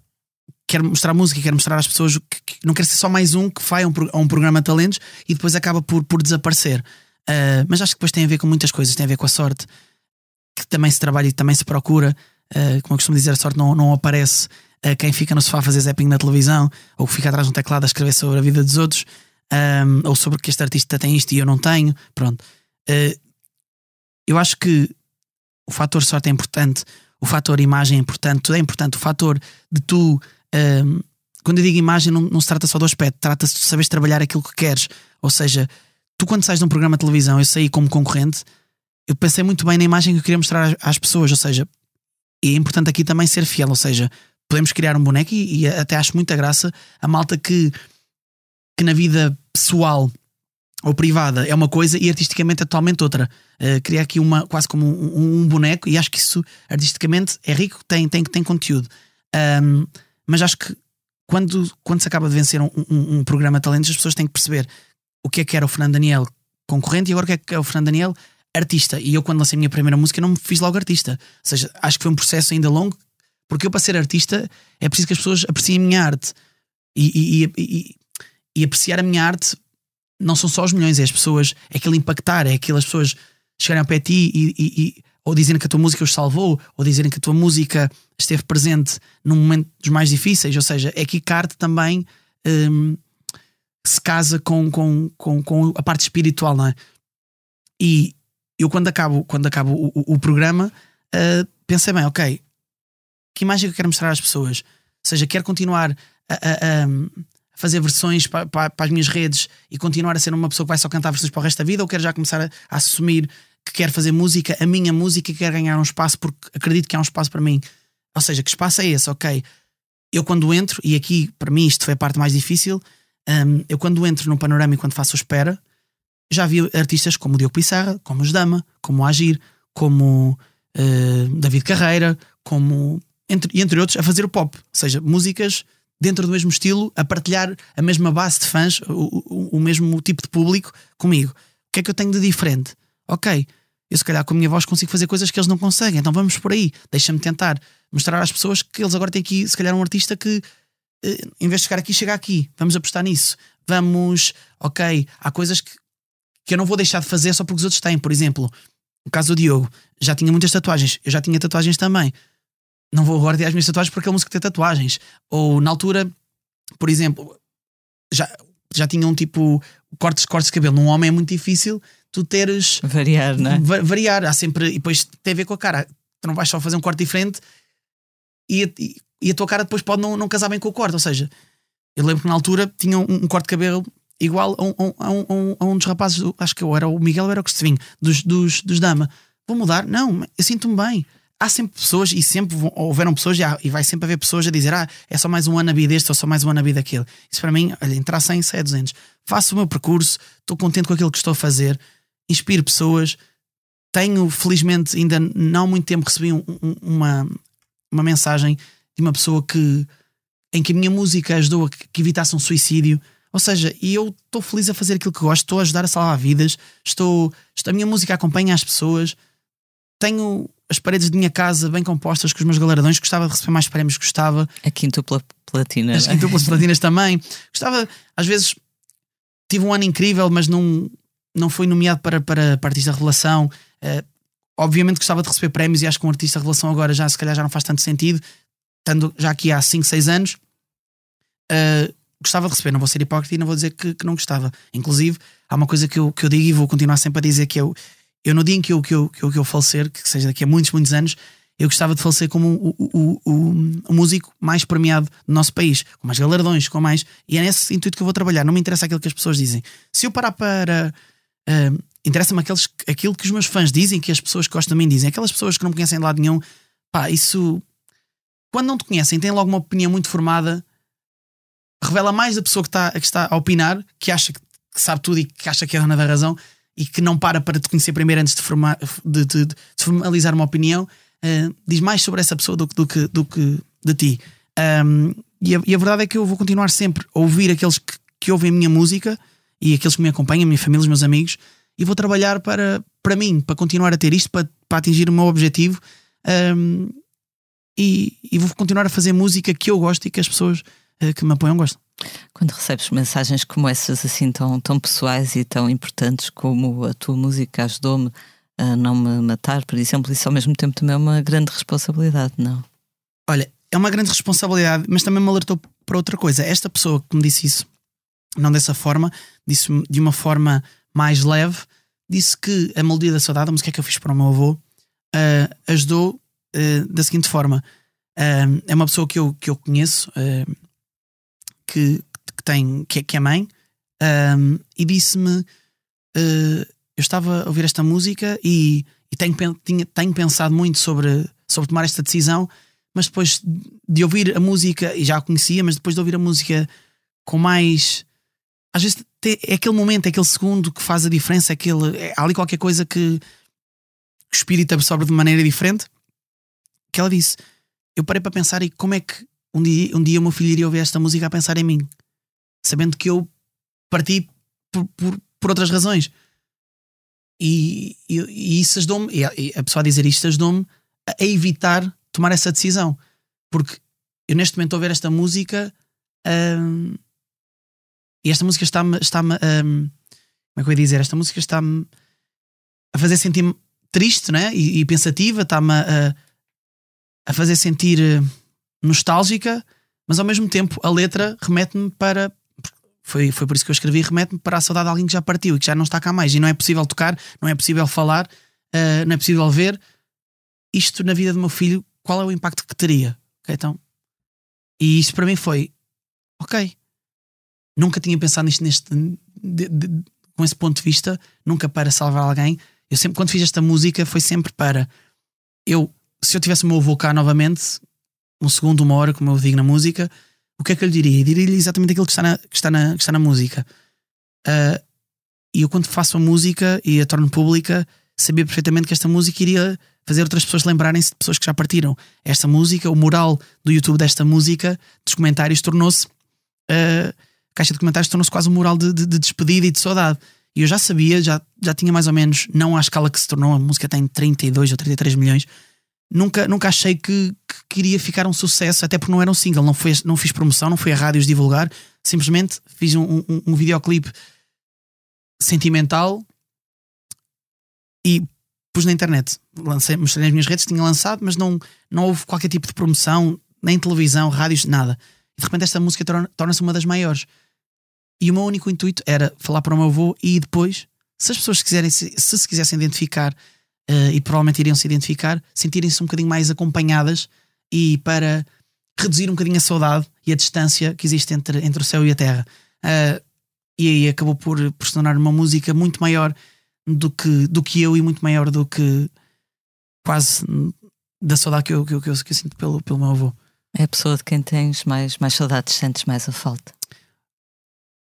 quer mostrar música, quer mostrar às pessoas que, que não quer ser só mais um que vai a um, a um, programa de talentos e depois acaba por, por desaparecer. Uh, mas acho que depois tem a ver com muitas coisas, tem a ver com a sorte, que também se trabalha e também se procura. Uh, como eu costumo dizer, a sorte não, não aparece a quem fica no sofá a fazer zapping na televisão ou que fica atrás de um teclado a escrever sobre a vida dos outros um, ou sobre que este artista tem isto e eu não tenho. Pronto. Uh, eu acho que o fator sorte é importante, o fator imagem é importante, tudo é importante. O fator de tu um, quando eu digo imagem, não, não se trata só do aspecto, trata-se de saberes trabalhar aquilo que queres. Ou seja, tu quando sais de um programa de televisão, eu saí como concorrente, eu pensei muito bem na imagem que eu queria mostrar às, pessoas. Ou seja, é importante aqui também ser fiel. Ou seja, podemos criar um boneco e, e até acho muita graça a malta que, que na vida pessoal ou privada é uma coisa e artisticamente é totalmente outra. Uh, criar aqui uma, quase como um, um, boneco e acho que isso artisticamente é rico, tem, tem, tem conteúdo. Um, mas acho que quando, quando se acaba de vencer um, um, um, programa de talentos, as pessoas têm que perceber o que é que era o Fernando Daniel concorrente e agora o que é que é o Fernando Daniel artista. E eu, quando lancei a minha primeira música, não me fiz logo artista. Ou seja, acho que foi um processo ainda longo, porque eu, para ser artista, é preciso que as pessoas apreciem a minha arte. E, e, e, e apreciar a minha arte não são só os milhões, é as pessoas, é aquele impactar, é aquelas pessoas chegarem ao pé de ti e, ou dizerem que a tua música os salvou, ou dizerem que a tua música esteve presente num momento dos mais difíceis. Ou seja, é que Carte também um, se casa com, com, com, com, a parte espiritual, não é? E eu, quando acabo, quando acabo o, o, o programa, uh, pensei bem, ok, que imagem eu quero mostrar às pessoas? Ou seja, quero continuar a, a, a fazer versões para, as minhas redes e continuar a ser uma pessoa que vai só cantar versões para o resto da vida ou quero já começar a, a assumir que quer fazer música, a minha música quer ganhar um espaço porque acredito que há um espaço para mim. Ou seja, que espaço é esse? Ok, eu quando entro, e aqui para mim isto foi a parte mais difícil, um, eu quando entro no panorama e quando faço espera, já vi artistas como o Diogo Pissarra, como os Dama, como o Agir, como uh, David Carreira, como entre, entre outros, a fazer o pop, ou seja, músicas dentro do mesmo estilo, a partilhar a mesma base de fãs, o, o, o mesmo tipo de público comigo. O que é que eu tenho de diferente? Ok, eu se calhar com a minha voz consigo fazer coisas que eles não conseguem, então vamos por aí, deixa-me tentar mostrar às pessoas que eles agora têm aqui, se calhar, um artista que eh, em vez de chegar aqui, chega aqui, vamos apostar nisso, vamos, ok, há coisas que, que eu não vou deixar de fazer só porque os outros têm, por exemplo, o caso do Diogo, já tinha muitas tatuagens, eu já tinha tatuagens também, não vou agora as minhas tatuagens porque aquele músico tem tatuagens, ou na altura, por exemplo, já, já tinha um tipo cortes, cortes de cabelo, num homem é muito difícil tu teres. Variar, não é? variar. Há sempre. E depois tem a ver com a cara. Tu não vais só fazer um corte diferente e a, e a tua cara depois pode não, não casar bem com o corte. Ou seja, eu lembro que na altura tinha um, um corte de cabelo igual a um, a um, a um, a um dos rapazes, do, acho que eu era o Miguel ou era o Cristovinho, dos, dos, dos Dama. Vou mudar? Não, eu sinto-me bem. Há sempre pessoas, e sempre houveram pessoas, e, vai sempre haver pessoas a dizer: Ah, é só mais um ano a vida deste ou só mais um ano a vida daquele. Isso para mim, olha, entrar 100, sai a 200. Faço o meu percurso, estou contente com aquilo que estou a fazer inspiro pessoas. Tenho, felizmente, ainda não há muito tempo recebi um, um, uma, uma mensagem de uma pessoa que em que a minha música ajudou a que evitasse um suicídio. Ou seja, e eu estou feliz a fazer aquilo que gosto, estou a ajudar a salvar vidas, estou, estou, a minha música acompanha as pessoas. Tenho, as paredes de minha casa bem compostas com os meus galardões. Gostava de receber mais prémios, gostava. A quintupla platina. As quintuplas platinas também. Gostava, às vezes, tive um ano incrível, mas não, não fui nomeado para, para, para artista revelação. Uh, obviamente gostava de receber prémios e acho que um artista revelação agora já se calhar já não faz tanto sentido, estando já aqui há 5, 6 anos. Uh, gostava de receber, não vou ser hipócrita e não vou dizer que, que, não gostava. Inclusive, há uma coisa que eu, que eu digo e vou continuar sempre a dizer que eu, eu no dia em que eu, que eu, que eu, que eu falecer, que seja daqui a muitos, muitos anos, eu gostava de falecer como o, o, o, o, músico mais premiado do nosso país, com mais galardões, com mais. E é nesse intuito que eu vou trabalhar. Não me interessa aquilo que as pessoas dizem. Se eu parar para. Uh, Interessa-me aquilo que os meus fãs dizem, que as pessoas que gostam de mim dizem. Aquelas pessoas que não me conhecem de lado nenhum, pá, isso. Quando não te conhecem, têm logo uma opinião muito formada, revela mais a pessoa que está, que está a opinar, que acha que sabe tudo e que acha que é dona da razão e que não para para te conhecer primeiro antes de, formar, de, de, de formalizar uma opinião, uh, diz mais sobre essa pessoa do, do, que, do que de ti. Um, e, a, e, a, verdade é que eu vou continuar sempre a ouvir aqueles que, que ouvem a minha música e aqueles que me acompanham, a minha família, os meus amigos, e vou trabalhar para, para mim, para continuar a ter isto, para, para atingir o meu objetivo. Um, e, e, vou continuar a fazer música que eu gosto e que as pessoas uh, que me apoiam gostam. Quando recebes mensagens como essas, assim tão, tão pessoais e tão importantes como a tua música ajudou-me a não me matar, por exemplo, isso ao mesmo tempo também é uma grande responsabilidade, não? Olha, é uma grande responsabilidade, mas também me alertou para outra coisa. Esta pessoa que me disse isso, não dessa forma, disse-me de uma forma mais leve, disse que a melodia da saudade, a música que eu fiz para o meu avô, uh, ajudou uh, da seguinte forma. Uh, é uma pessoa que eu, que eu conheço, que, que, tem, que, é, que é mãe, e disse-me: Eu estava a ouvir esta música e, e tenho, tinha, tenho pensado muito sobre, sobre tomar esta decisão, mas depois de ouvir a música, e já a conhecia, mas depois de ouvir a música com mais às vezes é aquele momento, é aquele segundo que faz a diferença, é aquele, é, há ali qualquer coisa que, o espírito absorve de maneira diferente. Que ela disse: Eu parei para pensar e como é que um dia, um dia o meu filho iria ouvir esta música a pensar em mim, sabendo que eu parti por, por, por outras razões. E, e, e isso ajudou-me, e a pessoa a dizer isto ajudou-me a, a evitar tomar essa decisão. Porque eu neste momento a ouvir esta música. Hum, e esta música está-me. Está um, como é que eu ia dizer? Esta música está-me a fazer sentir-me triste né? e, e pensativa, está-me a, a fazer sentir eh, nostálgica, mas ao mesmo tempo a letra remete-me para. Foi, foi por isso que eu escrevi, remete-me para a saudade de alguém que já partiu e que já não está cá mais. E não é possível tocar, não é possível falar, uh, não é possível ver. Isto na vida do meu filho, qual é o impacto que teria? Okay, então, e isso para mim foi: ok, nunca tinha pensado nisto neste, de, de, com esse ponto de vista, nunca para salvar alguém. Eu sempre, quando fiz esta música, foi sempre para eu, se eu tivesse o meu avô cá novamente, um segundo, uma hora, como eu digo na música, o que é que eu lhe diria? Diria-lhe exatamente aquilo que está na, que está na, que está na música. Uh, e eu, quando faço a música e a torno pública, sabia perfeitamente que esta música iria fazer outras pessoas lembrarem-se de pessoas que já partiram. Esta música, o moral do YouTube desta música, dos comentários, tornou-se. Uh, caixa de comentários tornou-se quase um mural de, de, de, despedida e de saudade. E eu já sabia, já, já tinha mais ou menos, não à escala que se tornou, a música tem 32 ou 33 milhões. Nunca, nunca achei que, que queria ficar um sucesso, até porque não era um single, não, foi, não fiz promoção, não fui a rádios divulgar, simplesmente fiz um, um, um videoclipe sentimental e pus na internet. Lancei, mostrei nas minhas redes, tinha lançado, mas não, não houve qualquer tipo de promoção, nem televisão, rádios, nada. E de repente esta música torna-se uma das maiores. E o meu único intuito era falar para o meu avô e depois, se as pessoas quiserem, se se, se quisessem identificar, uh, e provavelmente iriam se identificar, sentirem-se um bocadinho mais acompanhadas e para reduzir um bocadinho a saudade e a distância que existe entre, entre o céu e a terra. Uh, e aí acabou por, por se uma música muito maior do que, do que eu e muito maior do que quase da saudade que eu, que eu, que eu, que eu sinto pelo, pelo meu avô. É a pessoa de quem tens mais, mais saudades, sentes mais a falta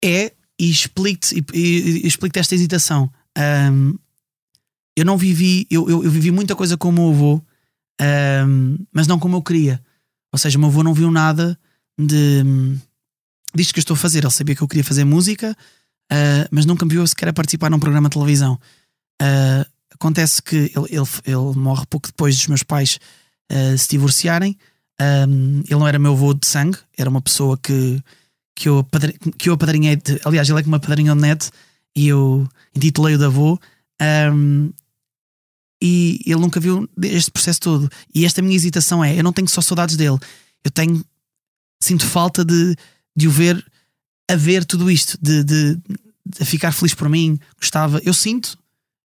é, e e, e, explico esta hesitação. Um, eu não vivi, eu, eu, eu, vivi muita coisa com o meu avô, um, mas não como eu queria. Ou seja, o meu avô não viu nada de disto que eu estou a fazer. Ele sabia que eu queria fazer música, uh, mas nunca me viu sequer a participar num programa de televisão. Uh, acontece que ele, ele, ele morre pouco depois dos meus pais uh, se divorciarem. Um, ele não era meu avô de sangue, era uma pessoa que, que, eu, que eu apadrinhei. De, aliás, ele é que me apadrinhou net e eu intitulei-o de avô. Um, e ele nunca viu este processo todo. E esta minha hesitação é: eu não tenho só saudades dele, eu tenho. Sinto falta de, de o ver a ver tudo isto, de, de, de ficar feliz por mim. Gostava, eu sinto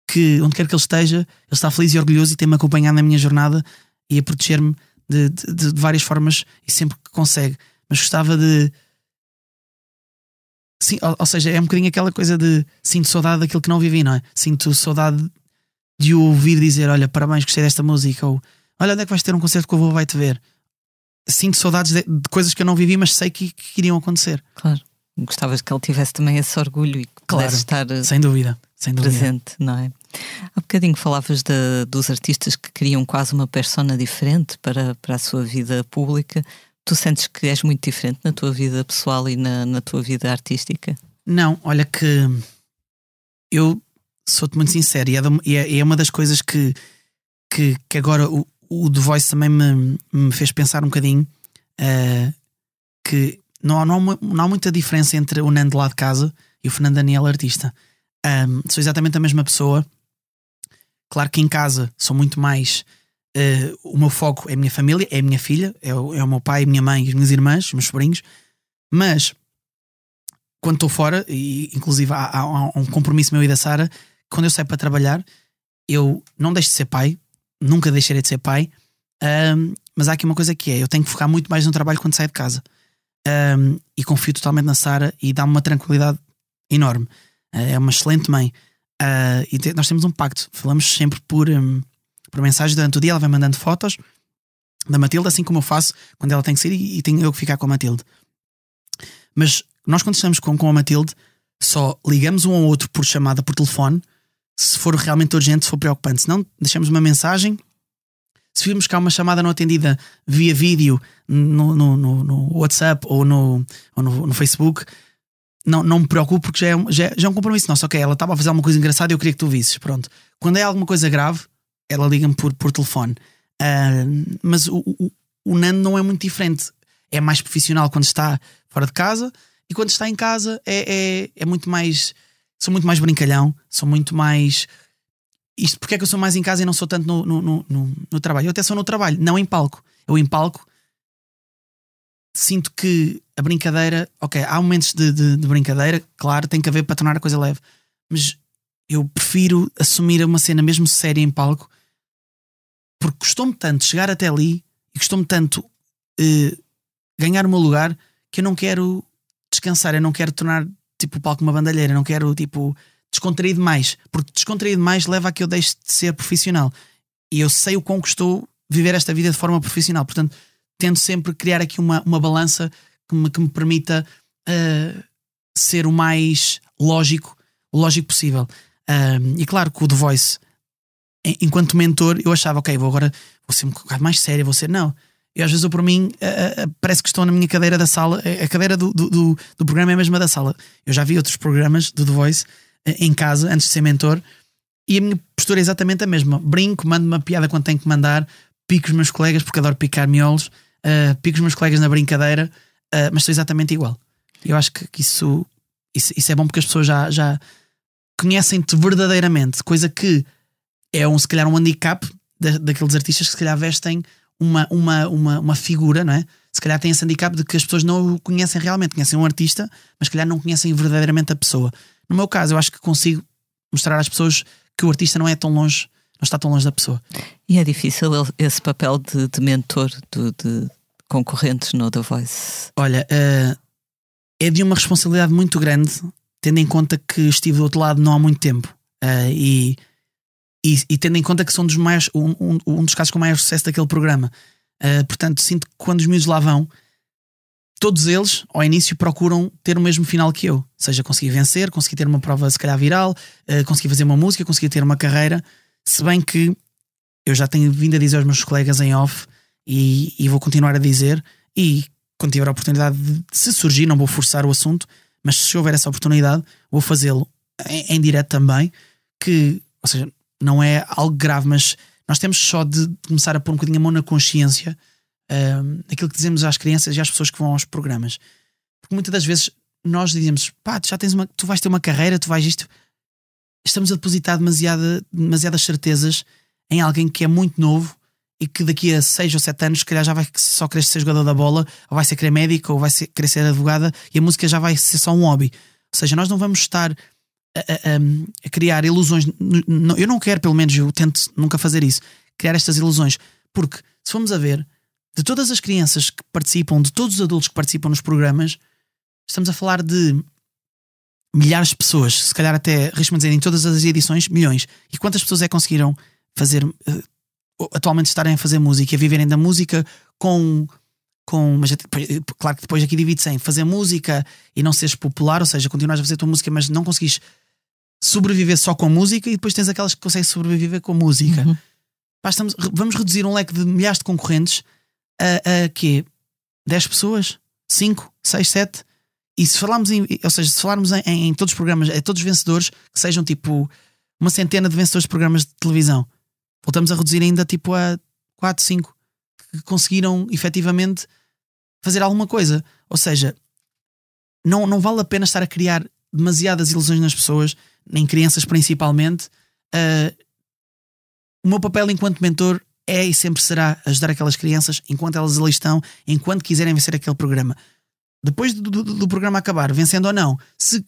que onde quer que ele esteja, ele está feliz e orgulhoso e tem-me acompanhado na minha jornada e a proteger-me de, de, de, várias formas e sempre que consegue. Mas gostava de. Sim, ou, ou, seja, é um bocadinho aquela coisa de sinto saudade daquilo que não vivi, não é? Sinto saudade de o ouvir dizer: Olha, parabéns, gostei desta música, ou Olha, onde é que vais ter um concerto que o avô vai te ver? Sinto saudades de, de, coisas que eu não vivi, mas sei que, que iriam acontecer. Claro. Gostavas que ele tivesse também esse orgulho e que claro, pudesse estar sem dúvida, sem dúvida. presente, não é? Há bocadinho falavas de, dos artistas que criam quase uma persona diferente para, para a sua vida pública. Tu sentes que és muito diferente na tua vida pessoal e na, na tua vida artística? Não, olha que eu sou-te muito sincero e é, é, é, uma das coisas que, que, que agora o, o The Voice também me, me fez pensar um bocadinho uh, que não, não, não há muita diferença entre o Nando lá de casa e o Fernando Daniel artista. Um, sou exatamente a mesma pessoa. Claro que em casa sou muito mais. Uh, o meu foco é a minha família, é a minha filha, é o, é o meu pai, a minha mãe, as minhas irmãs, os meus sobrinhos. Mas quando estou fora, e inclusive há, há, um compromisso meu e da Sara, quando eu saio para trabalhar, eu não deixo de ser pai, nunca deixarei de ser pai. Um, mas há aqui uma coisa que é: eu tenho que focar muito mais no trabalho quando saio de casa um, e confio totalmente na Sara e dá-me uma tranquilidade enorme. Uh, é uma excelente mãe. Uh, e te, nós temos um pacto, falamos sempre por, um, por mensagem durante o dia, ela vai mandando fotos da Matilde, assim como eu faço quando ela tem que sair e, e tenho eu que ficar com a Matilde. Mas nós, quando estamos com, com a Matilde, só ligamos um ao outro por chamada por telefone se for realmente urgente, se for preocupante. Se não, deixamos uma mensagem se virmos que há uma chamada não atendida via vídeo no, no, no, no WhatsApp ou, no, ou no, Facebook, não, não me preocupo porque já é, já, já é um compromisso nosso. Ok, ela estava a fazer alguma coisa engraçada e eu queria que tu visses. Pronto. Quando é alguma coisa grave, ela liga-me por, por telefone. Uh, mas o, o, o Nando não é muito diferente. É mais profissional quando está fora de casa e quando está em casa é, é, é muito mais. Sou muito mais brincalhão, sou muito mais isto porque é que eu sou mais em casa e não sou tanto no, no, no, no, trabalho? Eu até sou no trabalho, não em palco. Eu em palco sinto que a brincadeira, ok, há momentos de, de, de brincadeira, claro, tem que haver para tornar a coisa leve, mas eu prefiro assumir uma cena mesmo séria em palco porque custou-me tanto chegar até ali e custou-me tanto uh, ganhar o meu lugar que eu não quero descansar, eu não quero tornar tipo o palco uma bandalheira, eu não quero tipo descontraído mais, porque descontraído mais leva a que eu deixe de ser profissional. E eu sei o quão custou viver esta vida de forma profissional. Portanto, tento sempre criar aqui uma, uma balança que me, que me permita uh, ser o mais lógico, lógico possível. E claro que o The Voice, enquanto mentor, eu achava, ok, vou agora vou ser um bocado mais sério, vou ser. Não. E às vezes eu, por mim, parece que estou na minha cadeira da sala. A cadeira do, do, do, do programa é a mesma da sala. Eu já vi outros programas do The Voice em casa antes de ser mentor e a minha postura é exatamente a mesma. Brinco, mando uma piada quando tenho que mandar, pico os meus colegas, porque adoro picar miolos, uh, pico os meus colegas na brincadeira, uh, mas sou exatamente igual. Eu acho que, que isso, isso, isso, é bom porque as pessoas já, já conhecem-te verdadeiramente, coisa que é um, se calhar um handicap da, daqueles artistas que se calhar vestem uma, uma, uma, uma figura, não é? Se calhar tem esse handicap de que as pessoas não o conhecem realmente, conhecem um artista, mas se calhar não conhecem verdadeiramente a pessoa. No meu caso, eu acho que consigo mostrar às pessoas que o artista não é tão longe, não está tão longe da pessoa. E é difícil esse papel de, de mentor de, de, concorrentes no The Voice? Olha, uh, é de uma responsabilidade muito grande, tendo em conta que estive do outro lado não há muito tempo. Uh, e, e, e, tendo em conta que são dos mais, um, um, um, dos casos com maior sucesso daquele programa. Uh, portanto, sinto que quando os miúdos lá vão, todos eles, ao início, procuram ter o mesmo final que eu. Ou seja, conseguir vencer, conseguir ter uma prova, se calhar, viral, uh, conseguir fazer uma música, conseguir ter uma carreira. Se bem que eu já tenho vindo a dizer aos meus colegas em off e, e vou continuar a dizer. E quando tiver a oportunidade de, se surgir, não vou forçar o assunto, mas se houver essa oportunidade, vou fazê-lo em, em direto também. Que, ou seja, não é algo grave, mas nós temos só de começar a pôr um bocadinho a mão na consciência aquilo que dizemos às crianças e às pessoas que vão aos programas. Porque muitas das vezes nós dizemos, pá, tu já tens uma, tu vais ter uma carreira, tu vais isto. Estamos a depositar demasiada, demasiadas certezas em alguém que é muito novo e que daqui a 6 ou 7 anos, se calhar, já vai só querer ser jogador da bola, ou vai ser querer médico, ou vai ser, querer ser advogada, e a música já vai ser só um hobby. Ou seja, nós não vamos estar a, a, a criar ilusões. Eu não quero, pelo menos, eu tento nunca fazer isso, criar estas ilusões, porque se formos a ver, de todas as crianças que participam, de todos os adultos que participam nos programas, estamos a falar de milhares de pessoas, se calhar até, risco-me dizer, em todas as edições, milhões. E quantas pessoas é que conseguiram fazer, uh, atualmente estarem a fazer música, a viverem da música com. com mas claro que depois aqui divide-se em fazer música e não seres popular, ou seja, continuas a fazer a tua música, mas não conseguis sobreviver só com música, e depois tens aquelas que conseguem sobreviver com música. Uhum. Pá, estamos, vamos reduzir um leque de milhares de concorrentes a, a quê? 10 pessoas? 5, 6, 7? E se falarmos em, ou seja, se falarmos em, em, todos os programas, a todos os vencedores, que sejam tipo uma centena de vencedores de programas de televisão, voltamos a reduzir ainda tipo a 4, 5 que conseguiram efetivamente fazer alguma coisa. Ou seja, não, não vale a pena estar a criar demasiadas ilusões nas pessoas, nem crianças principalmente. Uh, o meu papel enquanto mentor é e sempre será ajudar aquelas crianças enquanto elas ali estão, enquanto quiserem vencer aquele programa. Depois do, do, do programa acabar, vencendo ou não, se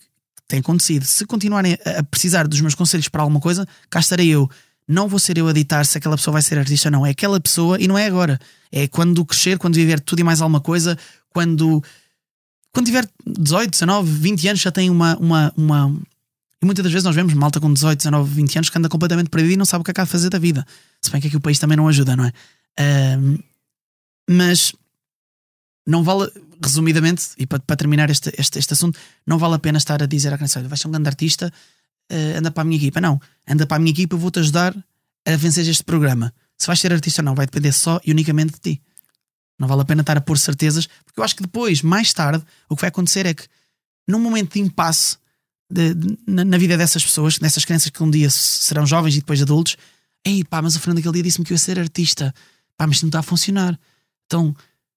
tem acontecido, se continuarem a precisar dos meus conselhos para alguma coisa, cá estarei eu. Não vou ser eu a ditar se aquela pessoa vai ser artista ou não. É aquela pessoa e não é agora. É quando crescer, quando viver tudo e mais alguma coisa, quando quando tiver 18, 19, 20 anos já tem uma, uma, uma, e muitas das vezes nós vemos malta com 18, 19, 20 anos que anda completamente perdido e não sabe o que é que de fazer da vida. Se bem que aqui o país também não ajuda, não é? Mas não vale, resumidamente, e para, para terminar este, este, este assunto, não vale a pena estar a dizer à criança: vais ser um grande artista, uh, anda para a minha equipa. Não, anda para a minha equipa, eu vou-te ajudar a vencer este programa. Se vais ser artista ou não, vai depender só e unicamente de ti. Não vale a pena estar a pôr certezas, porque eu acho que depois, mais tarde, o que vai acontecer é que, num momento de impasse, de, na, na, vida dessas pessoas, dessas crianças que um dia serão jovens e depois adultos. Ei, pá, mas o Fernando aquele dia disse-me que eu ia ser artista. Pá, mas não está a funcionar. Então,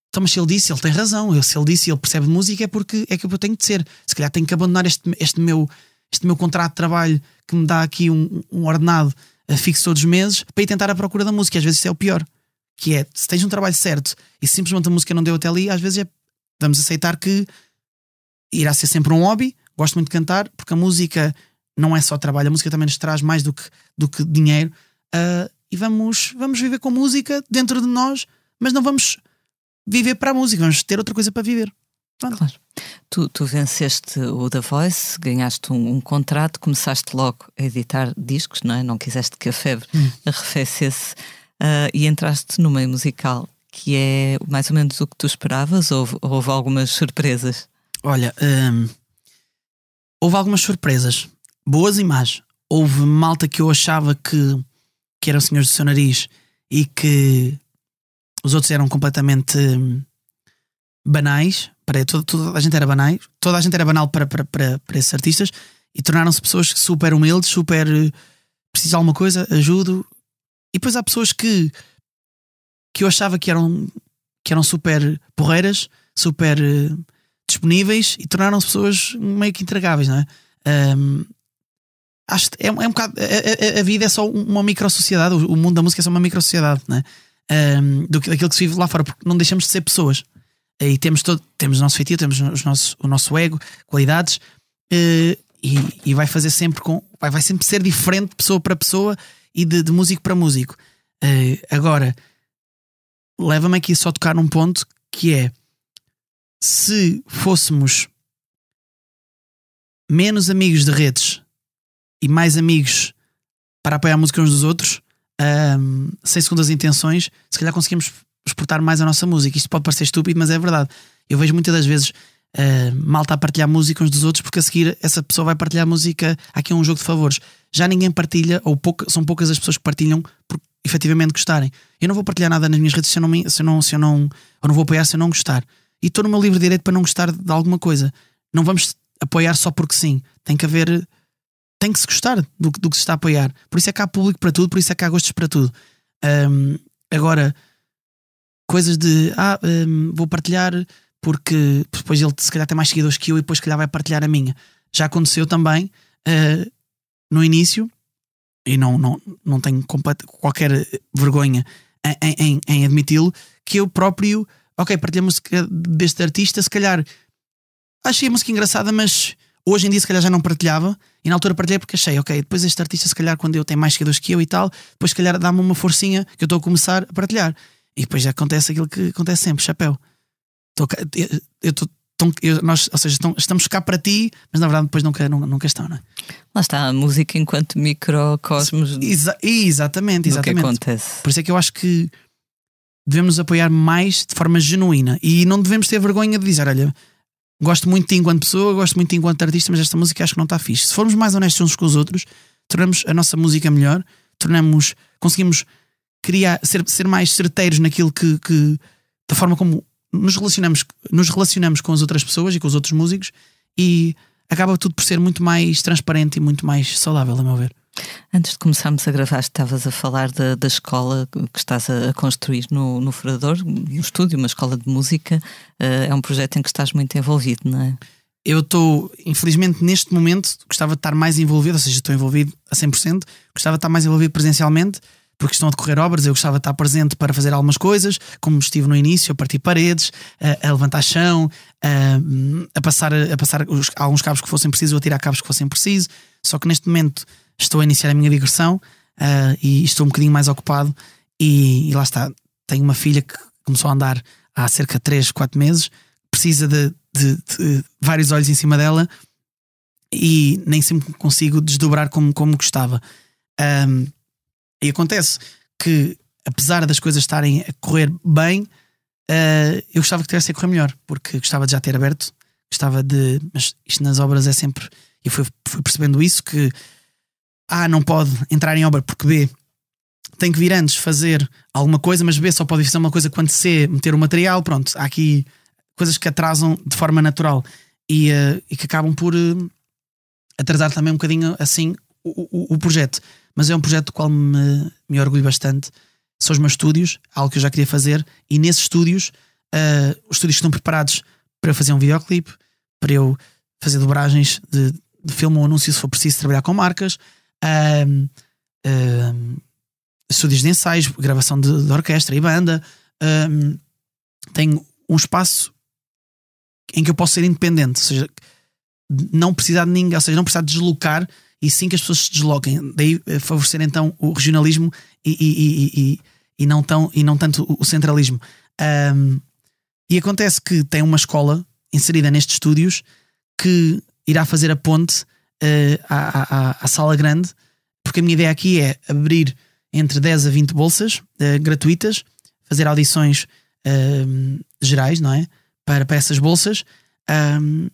então, mas se ele disse, ele tem razão. Eu, se ele disse, ele percebe de música, é porque é que eu tenho de ser. Se calhar tenho que abandonar este, este, meu, este meu contrato de trabalho que me dá aqui um, um ordenado fixo todos os meses para ir tentar a procura da música. Às vezes isso é o pior. Que é, se tens um trabalho certo e simplesmente a música não deu até ali, às vezes é, vamos aceitar que irá ser sempre um hobby, gosto muito de cantar porque a música não é só trabalho, a música também nos traz mais do que, do que dinheiro. Uh, e vamos, vamos viver com música dentro de nós, mas não vamos viver para a música, vamos ter outra coisa para viver. Pronto. Claro. Tu, tu venceste o The Voice, ganhaste um, um, contrato, começaste logo a editar discos, não é? Não quiseste que a febre hum. arrefecesse uh, e entraste no meio musical, que é mais ou menos o que tu esperavas ou houve, houve algumas surpresas? Olha, um, houve algumas surpresas, boas e más. Houve malta que eu achava que, que eram senhores do seu nariz e que os outros eram completamente hum, banais. Para, toda, toda, a gente era banais, toda a gente era banal para, para, para, para esses artistas e tornaram-se pessoas super humildes, super eh, preciso de alguma coisa, ajudo. E depois há pessoas que, que eu achava que eram, que eram super porreiras, super eh, disponíveis e tornaram-se pessoas meio que entregáveis, não é? Um, acho é, é um bocado. A, a, a, vida é só uma micro-sociedade, o, o, mundo da música é só uma micro-sociedade, não é? Um, do, daquilo que se vive lá fora, porque não deixamos de ser pessoas. E temos, todo, temos o nosso feitiço, temos os nossos, o nosso ego, qualidades, uh, e, e, vai fazer sempre com. Vai, vai sempre ser diferente de pessoa para pessoa e de, de músico para músico. Uh, agora, leva-me aqui só a tocar num ponto que é se fôssemos menos amigos de redes e mais amigos para apoiar a música uns dos outros, um, sem segundas intenções, se calhar conseguimos exportar mais a nossa música. Isto pode parecer estúpido, mas é verdade. Eu vejo muitas das vezes uh, malta a partilhar música uns dos outros, porque a seguir essa pessoa vai partilhar música. Aqui é um jogo de favores. Já ninguém partilha, ou pouca, são poucas as pessoas que partilham por efetivamente gostarem. Eu não vou partilhar nada nas minhas redes se eu não, se eu não, se eu não, não vou apoiar se eu não gostar e estou no meu livre direito para não gostar de alguma coisa. Não vamos apoiar só porque sim. Tem que haver tem que se gostar do, do que se está a apoiar. Por isso é que há público para tudo, por isso é que há gostos para tudo. Um, agora, coisas de ah, um, vou partilhar porque depois ele se calhar tem mais seguidores que eu e depois se calhar vai partilhar a minha. Já aconteceu também uh, no início, e não, não, não tenho qualquer vergonha em, em, em admiti-lo, que eu próprio, ok, partilhei a música deste artista, se calhar achei a música engraçada, mas hoje em dia se calhar já não partilhava, e na altura partilhei porque achei, ok, depois este artista, se calhar, quando eu tenho mais seguidores que eu e tal, depois se calhar dá-me uma forcinha que eu estou a começar a partilhar. E depois já acontece aquilo que acontece sempre, chapéu. Tô, eu estou nós, ou seja, estamos cá para ti, mas na verdade depois nunca, nunca, nunca estão, não é? Lá está a música enquanto microcosmos. Exa exatamente, exatamente. que acontece. Por isso é que eu acho que devemos apoiar mais de forma genuína e não devemos ter vergonha de dizer: olha, gosto muito de ti enquanto pessoa, gosto muito de ti enquanto artista, mas esta música acho que não está fixe. Se formos mais honestos uns com os outros, tornamos a nossa música melhor, tornamos, conseguimos criar, ser, ser mais certeiros naquilo que, que da forma como nos relacionamos, nos relacionamos com as outras pessoas e com os outros músicos e acaba tudo por ser muito mais transparente e muito mais saudável, a meu ver. Antes de começarmos a gravar, estavas a falar da, da escola que estás a, construir no, no Furador, no estúdio, uma escola de música. Uh, é um projeto em que estás muito envolvido, não é? Eu estou, infelizmente, neste momento, gostava de estar mais envolvido, ou seja, estou envolvido a 100%, gostava de estar mais envolvido presencialmente, porque estão a decorrer obras, eu gostava de estar presente para fazer algumas coisas, como estive no início, a partir paredes, a, a levantar chão, a, a passar, a passar os, alguns cabos que fossem precisos ou a tirar cabos que fossem precisos. Só que neste momento estou a iniciar a minha digressão uh, e estou um bocadinho mais ocupado. E, e, lá está, tenho uma filha que começou a andar há cerca de 3, 4 meses, precisa de, de, de vários olhos em cima dela e nem sempre consigo desdobrar como, como gostava. Um, e acontece que, apesar das coisas estarem a correr bem, uh, eu gostava que tivesse a correr melhor, porque gostava de já ter aberto, gostava de. Mas isto nas obras é sempre. E fui, fui percebendo isso que A não pode entrar em obra porque B tem que vir antes fazer alguma coisa, mas B só pode fazer uma coisa quando C meter o material. Pronto, há aqui coisas que atrasam de forma natural e, uh, e que acabam por uh, atrasar também um bocadinho assim o, o, o projeto mas é um projeto do qual me, me orgulho bastante. São os meus estúdios, algo que eu já queria fazer, e nesses estúdios, uh, os estúdios estão preparados para eu fazer um videoclipe, para eu fazer dobragens de, de filme ou anúncio se for preciso trabalhar com marcas, uh, uh, estúdios de ensaios, gravação de, de orquestra e banda. tenho um espaço em que eu posso ser independente, ou seja, não precisar de ninguém, ou seja, não precisar deslocar e sim que as pessoas se desloquem. Daí eh, favorecer então o regionalismo e, e, e, e, não, tão, e não tanto o centralismo. Um, e acontece que tem uma escola inserida nestes estúdios que irá fazer a ponte uh, à, à, à, sala grande, porque a minha ideia aqui é abrir entre 10 a 20 bolsas uh, gratuitas, fazer audições uh, gerais, não é? Para, para essas bolsas. Um,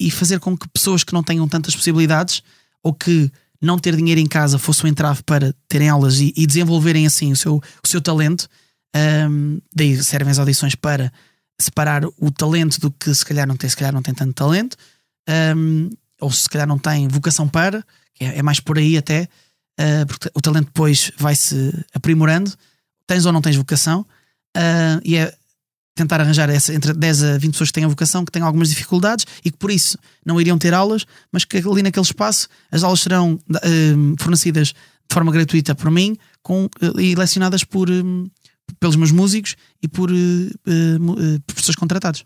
e fazer com que pessoas que não tenham tantas possibilidades ou que não ter dinheiro em casa fosse um entrave para terem aulas e, e desenvolverem assim o seu, o seu talento. Um, daí servem as audições para separar o talento do que se calhar não tem, se calhar não tem tanto talento, um, ou se calhar não tem vocação para, é, é mais por aí até, uh, porque o talento depois vai-se aprimorando, tens ou não tens vocação, uh, e é tentar arranjar essa, entre 10 a 20 pessoas que têm a vocação, que têm algumas dificuldades e que por isso não iriam ter aulas, mas que ali naquele espaço as aulas serão uh, fornecidas de forma gratuita por mim com, uh, e lecionadas por, uh, pelos meus músicos e por professores contratados.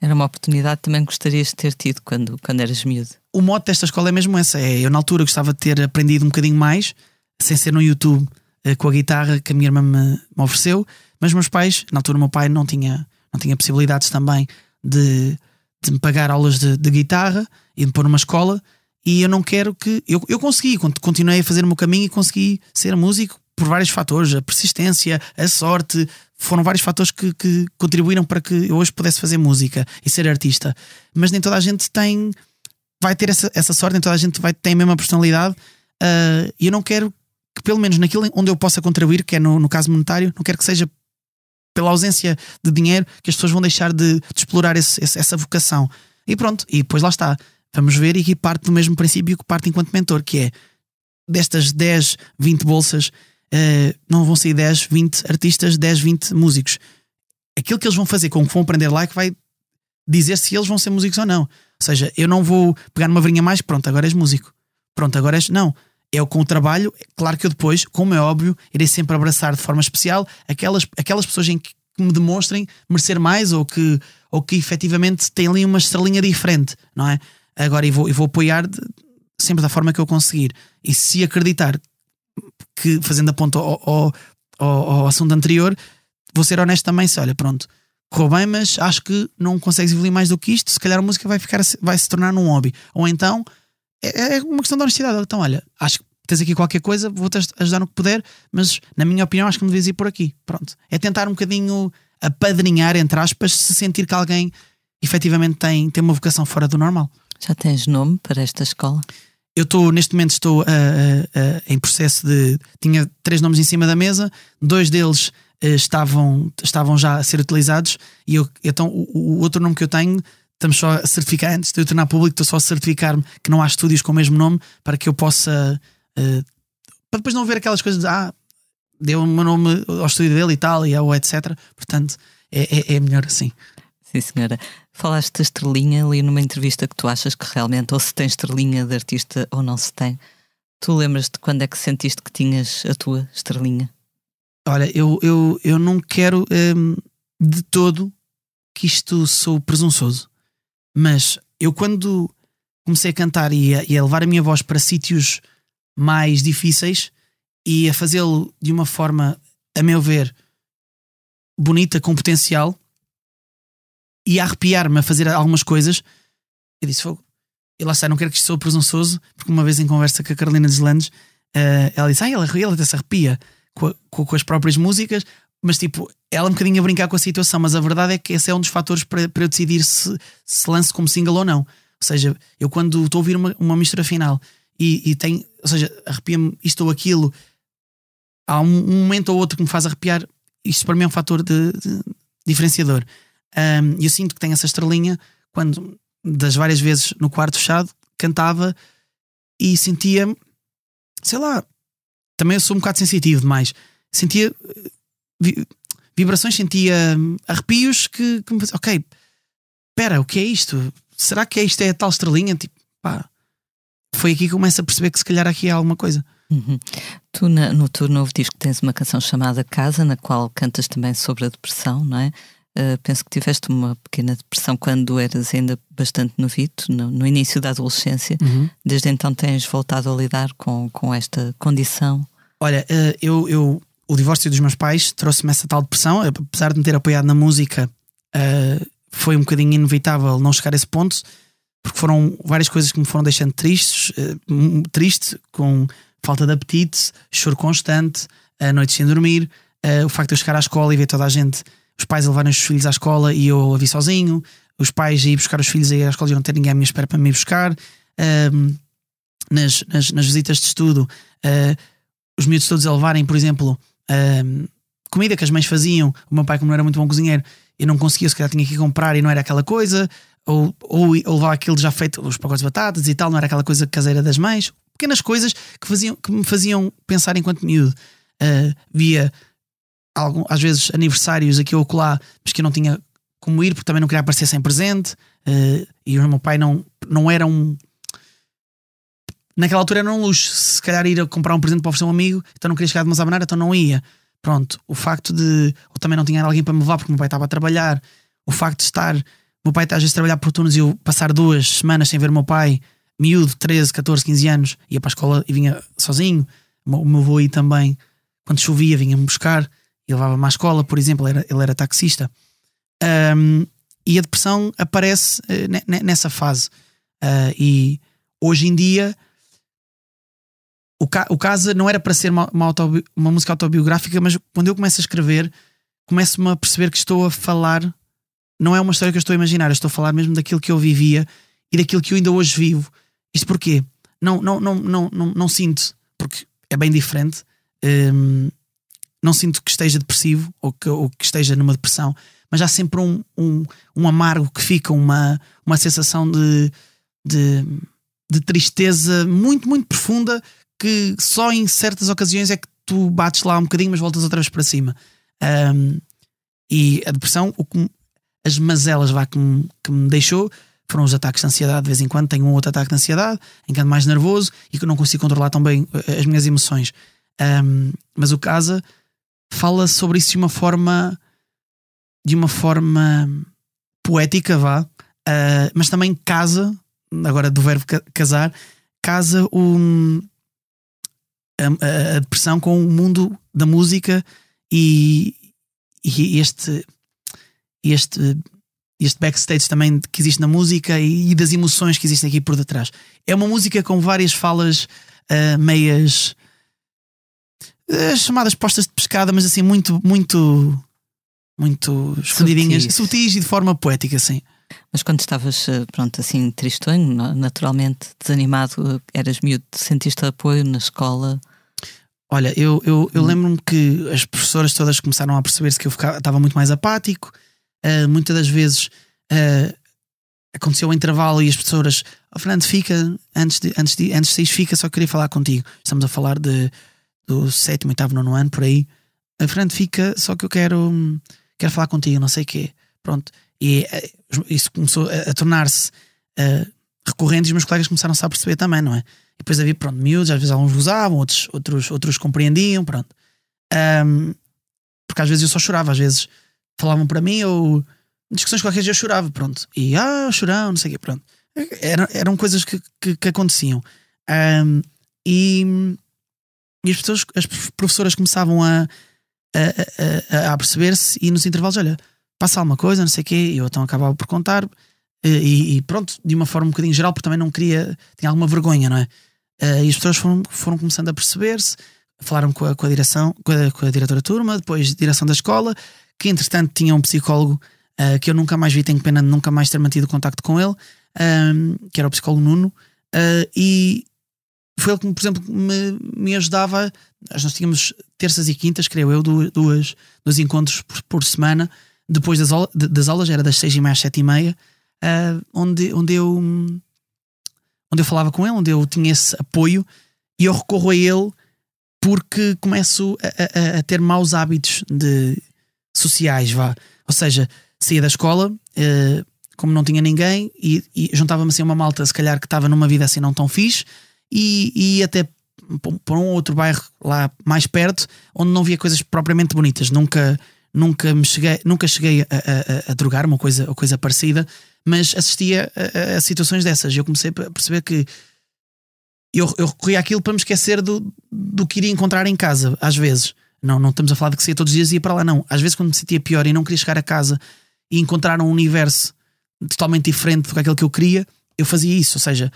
Era uma oportunidade que também gostarias de ter tido quando, quando eras miúdo. O mote desta escola é mesmo essa. É, eu na altura gostava de ter aprendido um bocadinho mais, sem ser no YouTube, com a guitarra que a minha irmã me, me ofereceu mas meus pais, na altura, o meu pai não tinha, não tinha possibilidades também de, de me pagar aulas de, de guitarra e de me pôr numa escola. E eu não quero que. Eu, eu consegui, continuei a fazer o meu caminho e consegui ser músico por vários fatores. A persistência, a sorte, foram vários fatores que, que contribuíram para que eu hoje pudesse fazer música e ser artista. Mas nem toda a gente tem. Vai ter essa, essa sorte, toda a gente vai ter a mesma personalidade. Uh, e eu não quero que, pelo menos naquilo onde eu possa contribuir, que é no, no caso monetário, não quero que seja pela ausência de dinheiro que as pessoas vão deixar de, de explorar esse, esse, essa vocação. E pronto, e depois lá está. Vamos ver e que parte do mesmo princípio que parte enquanto mentor, que é destas 10, 20 bolsas, uh, não vão sair 10, 20 artistas, 10, 20 músicos. Aquilo que eles vão fazer com o que vão aprender lá é que vai dizer se eles vão ser músicos ou não. Seja, eu não vou pegar numa varinha mais, pronto, agora és músico. Pronto, agora és. Não. É com o trabalho, claro que eu depois, como é óbvio, irei sempre abraçar de forma especial aquelas, aquelas pessoas em que, que me demonstrem merecer mais ou que, ou que efetivamente têm ali uma estrelinha diferente, não é? Agora, e vou, vou apoiar de, sempre da forma que eu conseguir. E se acreditar que, fazendo a ponta ao, ao, ao, ao assunto anterior, vou ser honesto também. Se olha, pronto, correu bem, mas acho que não consegues evoluir mais do que isto. Se calhar a música vai, ficar, vai se tornar num hobby. Ou então é, é uma questão de honestidade. Então, olha, acho que tens aqui qualquer coisa, vou-te ajudar no que puder, mas na minha opinião acho que me devias ir por aqui. Pronto. É tentar um bocadinho apadrinhar, entre aspas, se sentir que alguém efetivamente tem, tem uma vocação fora do normal. Já tens nome para esta escola? Eu estou, neste momento, estou uh, uh, uh, em processo de. Tinha três nomes em cima da mesa, dois deles estavam, estavam já a ser utilizados, e eu, então o, o, outro nome que eu tenho, estamos só a certificar, antes de eu tornar público, estou só a certificar-me que não há estúdios com o mesmo nome para que eu possa. para depois não ver aquelas coisas de. Ah, deu o meu nome ao estúdio dele e tal, e ou etc. Portanto, é, é, é melhor assim. Sim, senhora. Falaste de estrelinha ali numa entrevista que tu achas que realmente ou se tem estrelinha de artista ou não se tem. Tu lembras-te quando é que sentiste que tinhas a tua estrelinha? Olha, eu, eu, eu não quero hum, de todo que isto sou presunçoso, mas eu quando comecei a cantar e a, e a levar a minha voz para sítios mais difíceis e a fazê-lo de uma forma, a meu ver, bonita, com potencial, e a arrepiar-me a fazer algumas coisas. Eu disse: Fogo. E lá está, não quero que isto sou presunçoso, porque uma vez em conversa com a Carolina Deslandes, uh, ela disse: Ah, ela, ela até se arrepia com, com, com, as próprias músicas, mas tipo, ela um bocadinho a brincar com a situação. Mas a verdade é que esse é um dos fatores para, para eu decidir se, se como single ou não. Ou seja, eu quando estou a ouvir uma, uma mistura final e, e tem, ou seja, arrepia-me isto ou aquilo, há um, um, momento ou outro que me faz arrepiar, isto para mim é um fator de, de diferenciador. Um, eu sinto que tenho essa estrelinha quando, das várias vezes no quarto fechado, cantava e sentia, sei lá, também eu sou um bocado sensitivo demais. Sentia vi, vibrações, sentia arrepios que, que me ok, espera, o que é isto? Será que isto é a tal estrelinha? Tipo, pá, foi aqui que começo a perceber que se calhar aqui há alguma coisa. Uhum. Tu, na, no teu novo disco, tens uma canção chamada Casa, na qual cantas também sobre a depressão, não é? Uh, penso que tiveste uma pequena depressão quando eras ainda bastante novito, no, no início da adolescência. Uhum. Desde então tens voltado a lidar com, com esta condição? Olha, uh, eu, eu, o divórcio dos meus pais trouxe-me essa tal depressão, apesar de me ter apoiado na música, uh, foi um bocadinho inevitável não chegar a esse ponto, porque foram várias coisas que me foram deixando tristes, triste, com falta de apetite, choro constante, a noite sem dormir, o facto de eu chegar à escola e ver toda a gente os pais a levarem os filhos à escola e eu a vir sozinho, os pais a ir buscar os filhos a à escola e não ter ninguém à minha espera para me ir buscar. Um, nas, nas, nas, visitas de estudo, uh, os miúdos todos a levarem, por exemplo, uh, comida que as mães faziam. O meu pai, como não era muito bom cozinheiro, eu não conseguia, se calhar tinha que comprar e não era aquela coisa. Ou, ou, ou levar aquilo já feito, os pacotes de batatas e tal, não era aquela coisa caseira das mães. Pequenas coisas que, faziam, que me faziam pensar enquanto miúdo. Uh, via algum, às vezes aniversários aqui ou lá, mas que eu não tinha como ir porque também não queria aparecer sem presente. Uh, e o meu pai não, não era um. Naquela altura era um luxo. Se calhar ir a comprar um presente para oferecer um amigo, então não queria chegar de maneira, então não ia. Pronto, o facto de. Ou também não tinha alguém para me levar porque o meu pai estava a trabalhar. O facto de estar. O meu pai às vezes trabalhar por turnos e eu passar duas semanas sem ver o meu pai, miúdo, 13, 14, 15 anos, ia para a escola e vinha sozinho. O meu avô aí também, quando chovia, vinha-me buscar e levava-me à escola, por exemplo, ele era, ele era taxista. Um, e a depressão aparece uh, nessa fase. Uh, e hoje em dia, o, ca o não era para ser uma, uma, uma, música autobiográfica, mas quando eu começo a escrever, começo-me a perceber que estou a falar. Não é uma história que eu estou a imaginar, eu estou a falar mesmo daquilo que eu vivia e daquilo que eu ainda hoje vivo. Isto porquê? Não, não, não, não, não, não sinto, porque é bem diferente. Um, não sinto que esteja depressivo ou que, ou que esteja numa depressão, mas há sempre um, um, um amargo que fica, uma, uma sensação de de, de tristeza muito, muito profunda que só em certas ocasiões é que tu bates lá um bocadinho, mas voltas outra vez para cima. Um, e a depressão, o que, as mazelas vá, que, me, que me deixou foram os ataques de ansiedade. De vez em quando tenho um outro ataque de ansiedade, em que ando mais nervoso e que não consigo controlar tão bem eh, as minhas emoções. Um, mas o Casa fala sobre isso de uma forma de uma forma poética, vá, uh, mas também casa, agora do verbo casar, casa a, a, depressão com o mundo da música e, e este este este backstage também que existe na música e, e, das emoções que existem aqui por detrás. É uma música com várias falas uh, meias uh, chamadas postas de pescada, mas assim muito, muito, muito escondidinhas, sutis. sutis e de forma poética, assim. Mas quando estavas, eh, pronto, assim, tristonho, naturalmente desanimado, eras miúdo, sentiste apoio na escola? Olha, eu, eu, eu hum. lembro-me que as professoras todas começaram a perceber-se que eu ficava, estava muito mais apático. Uh, muitas das vezes uh, aconteceu o intervalo e as professoras, oh, Fernando, fica, antes de, antes de, antes de sair, fica, só queria falar contigo. Estamos a falar de, do sétimo, oitavo, nono ano, por aí. Uh, Fernando, fica, só que eu quero, quero falar contigo, não sei o quê. Pronto. E isso começou a, a tornar-se recorrente e os meus colegas começaram-se a perceber também, não é? E depois havia, pronto, miúdos, às vezes alguns gozavam, outros, outros, outros compreendiam, pronto. Um, porque às vezes eu só chorava, às vezes falavam para mim ou discussões qualquer dia eu chorava, pronto. E ah, chorão, não sei o quê, pronto. Eram, eram coisas que, que, que aconteciam. Um, e, e as pessoas, as professoras começavam a, a, a, a perceber-se e nos intervalos, olha, passa alguma coisa, não sei o quê, e eu então acabava por contar. E, e, pronto, de uma forma um bocadinho geral, porque também não queria, tinha alguma vergonha, não é? Uh, e as pessoas foram, foram começando a perceber-se, falaram com a, com a direção, com a, com a diretora turma, depois direção da escola, que entretanto tinha um psicólogo uh, que eu nunca mais vi, tenho pena de nunca mais ter mantido contacto com ele, um, que era o psicólogo Nuno, uh, e foi ele que, por exemplo, me, me ajudava. Nós tínhamos terças e quintas, creio eu, duas, dois encontros por, por semana, depois das, das aulas, era das seis e meia às sete e meia, onde, onde eu onde eu falava com ele, onde eu tinha esse apoio e eu recorro a ele porque começo a, a, a ter maus hábitos de sociais, vá. Ou seja, saía da escola, uh, como não tinha ninguém, e, e juntava-me assim uma malta, se calhar que estava numa vida assim não tão fixe, e, e até para um outro bairro lá mais perto, onde não via coisas propriamente bonitas. Nunca, nunca me cheguei, nunca cheguei a, a, a drogar uma coisa, uma coisa parecida mas assistia a, a situações dessas. Eu comecei a perceber que eu, eu recorria àquilo para me esquecer do, do que iria encontrar em casa, às vezes. Não, não estamos a falar de que saía todos os dias e ia para lá, não. Às vezes, quando me sentia pior e não queria chegar a casa e encontrar um universo totalmente diferente do que aquele que eu queria, eu fazia isso. Ou seja,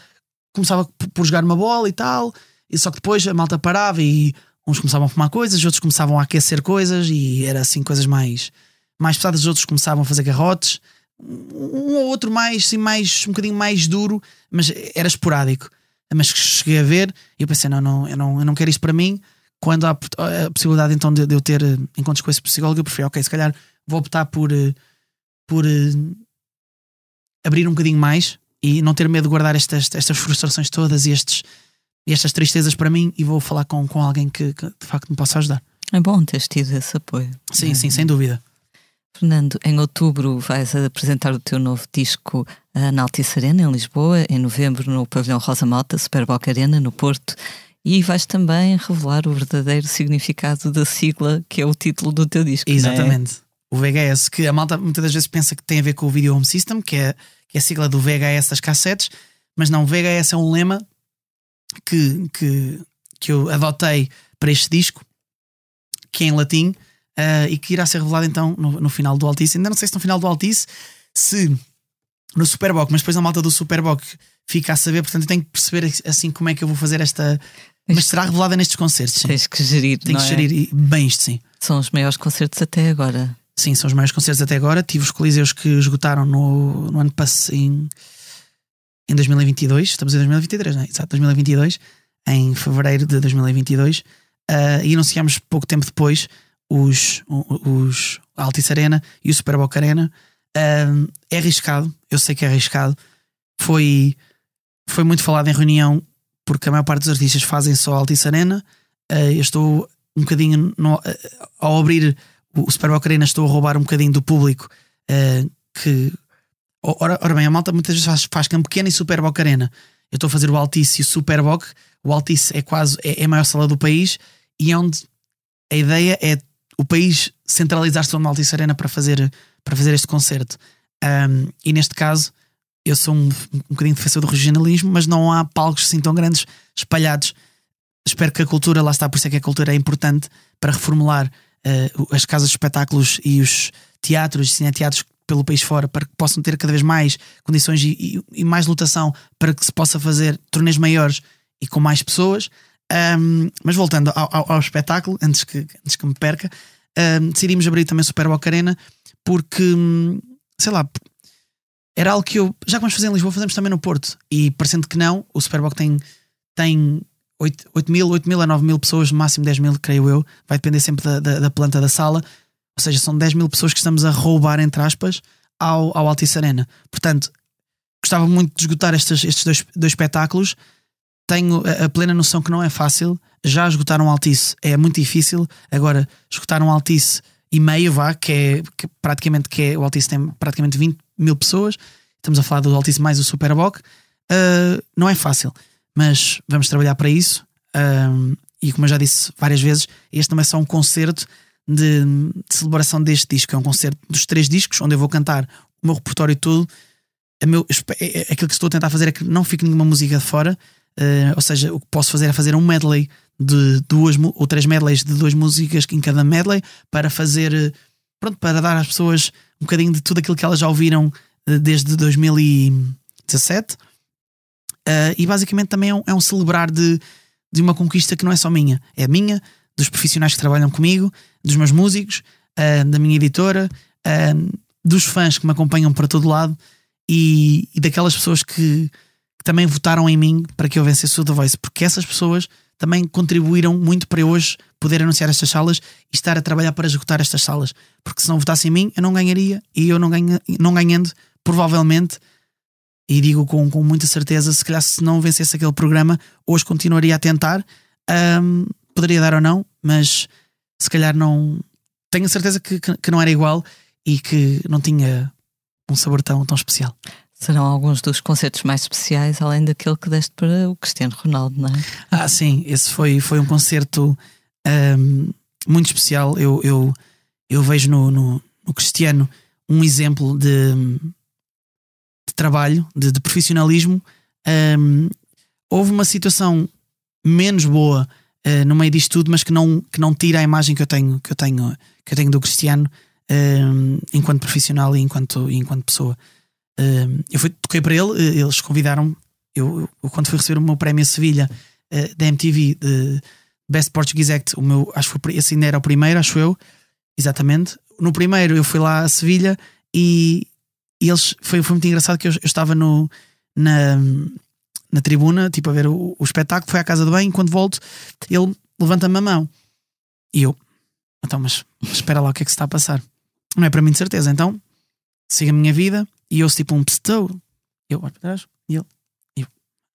começava por jogar uma bola e tal, e só que depois a malta parava e uns começavam a fumar coisas, outros começavam a aquecer coisas e era assim coisas mais, mais pesadas, os outros começavam a fazer garrotes um ou outro mais, assim, mais um bocadinho mais duro, mas era esporádico. Mas cheguei a ver e eu pensei: não, não, eu não, eu não quero isto para mim. Quando há a possibilidade então de, de eu ter eh, encontros com esse psicólogo, eu prefiro, ok, se calhar vou optar por, eh, por uh, abrir um bocadinho mais e não ter medo de guardar estas, estas frustrações todas e, estes, e estas tristezas para mim e vou falar com, com alguém que, que de facto me possa ajudar. É bom teres tido esse apoio. Sim, é. sim, sem dúvida. Fernando, em outubro vais apresentar o teu novo disco na Altice Arena, em Lisboa, em novembro no Pavilhão Rosa Malta, Superboc Arena, no Porto, e vais também revelar o verdadeiro significado da sigla que é o título do teu disco. É? Exatamente. O VHS, que a malta muitas das vezes pensa que tem a ver com o Video Home System, que é, que é a sigla do VHS das cassetes, mas não, VHS é um lema que, que, que eu adotei para este disco, que é em latim, uh, e que irá ser revelado então no, no, final do Altice. Ainda não sei se no final do Altice, se no Superboc, mas depois a malta do Superboc fica a saber, portanto eu tenho que perceber assim como é que eu vou fazer esta. Mas será revelada nestes concertos. Sim. Tens que gerir. Tenho que é? gerir bem isto, sim. São os maiores concertos até agora. Sim, são os maiores concertos até agora. Tive os Coliseus que esgotaram no, no ano passado, em, em 2022. Estamos em 2023, não é? Exato, 2022. Em fevereiro de 2022. Uh, eh, e anunciámos pouco tempo depois os, os Altice Arena e o Super Boca Arena. Um, é arriscado, eu sei que é arriscado. Foi foi muito falado em reunião porque a maior parte dos artistas fazem só Altice Arena. Uh, eu estou um bocadinho no, uh, ao abrir o, Super Bowl Arena, estou a roubar um bocadinho do público uh, que. Ora, ora, bem, a malta muitas vezes faz, faz campo pequeno e Super Bowl Arena. Eu estou a fazer o Altice e o Super Bowl. O Altice é quase é, é a maior sala do país e é onde a ideia é o país centralizar-se no Altice Arena para fazer, para fazer este concerto. Um, e neste caso, eu sou um, um bocadinho defensor do regionalismo, mas não há palcos assim tão grandes espalhados. Espero que a cultura, lá está, por isso é que a cultura é importante para reformular uh, as casas de espetáculos e os teatros e cineteatros pelo país fora, para que possam ter cada vez mais condições e, e, e mais lotação para que se possa fazer torneios maiores e com mais pessoas. Um, mas voltando ao, ao, ao, espetáculo, antes que, antes que me perca, um, decidimos abrir também Super Boca Arena porque, hum, sei lá, era algo que eu. Já que vamos fazer em Lisboa, fazemos também no Porto. E parecendo que não, o Superboc tem, tem 8, 8 mil, 8 mil a 9 mil pessoas, no máximo 10 mil, creio eu. Vai depender sempre da, da, da, planta da sala. Ou seja, são 10 mil pessoas que estamos a roubar, entre aspas, ao, ao Altice Arena. Portanto, gostava muito de esgotar estes, estes dois, dois espetáculos. Tenho a, a, plena noção que não é fácil. Já esgotar um Altice é muito difícil. Agora, esgotar um Altice e meio, vá, que é que praticamente que é, o Altice tem praticamente 20 mil pessoas. Estamos a falar do Altice mais o Superboc. Uh, não é fácil, mas vamos trabalhar para isso. Uh, e como eu já disse várias vezes, este não é só um concerto de, de, celebração deste disco, é um concerto dos três discos, onde eu vou cantar o meu repertório todo. A meu, é, é, aquilo que estou a tentar fazer é que não fique nenhuma música de fora, uh, ou seja, o que posso fazer é fazer um medley de duas ou três medleys de duas músicas em cada medley para fazer pronto, para dar às pessoas um bocadinho de tudo aquilo que elas já ouviram eh, desde 2017. Uh, e basicamente também é um, é um, celebrar de, de uma conquista que não é só minha, é minha, dos profissionais que trabalham comigo, dos meus músicos, uh, da minha editora, uh, dos fãs que me acompanham para todo lado e, e daquelas pessoas que, que, também votaram em mim para que eu vencesse o The Voice, porque essas pessoas também contribuíram muito para hoje poder anunciar estas salas e estar a trabalhar para esgotar estas salas. Porque se não votasse em mim, eu não ganharia e eu não, ganha, não ganhando, provavelmente, e digo com, com muita certeza, se calhar se não vencesse aquele programa, hoje continuaria a tentar. Um, poderia dar ou não, mas se calhar não. Tenho a certeza que, que, que não era igual e que não tinha um sabor tão, tão especial. Serão alguns dos concertos mais especiais, além daquele que deste para o Cristiano Ronaldo, não é? Ah, sim, esse foi, foi um concerto um, muito especial. Eu, eu, eu vejo no, no, no Cristiano um exemplo de, de trabalho, de, de profissionalismo. Um, houve uma situação menos boa uh, no meio disto tudo, mas que não, que não tira a imagem que eu tenho, que eu tenho, que eu tenho do Cristiano um, enquanto profissional e enquanto, enquanto pessoa. Uh, eu fui, toquei para ele, uh, eles convidaram eu, eu, quando fui receber o meu prémio a Sevilha uh, da MTV de Best Portuguese Act, o meu, acho que foi, esse ainda era o primeiro, acho eu, exatamente. No primeiro eu fui lá a Sevilha e, e eles foi, foi muito engraçado que eu, eu estava no, na, na tribuna, tipo a ver o, o espetáculo, foi à casa do bem, quando volto, ele levanta-me a mão e eu, então, mas espera lá o que é que se está a passar. Não é para mim de certeza, então siga a minha vida e eu tipo um pstou. Eu olho para trás e ele, eu,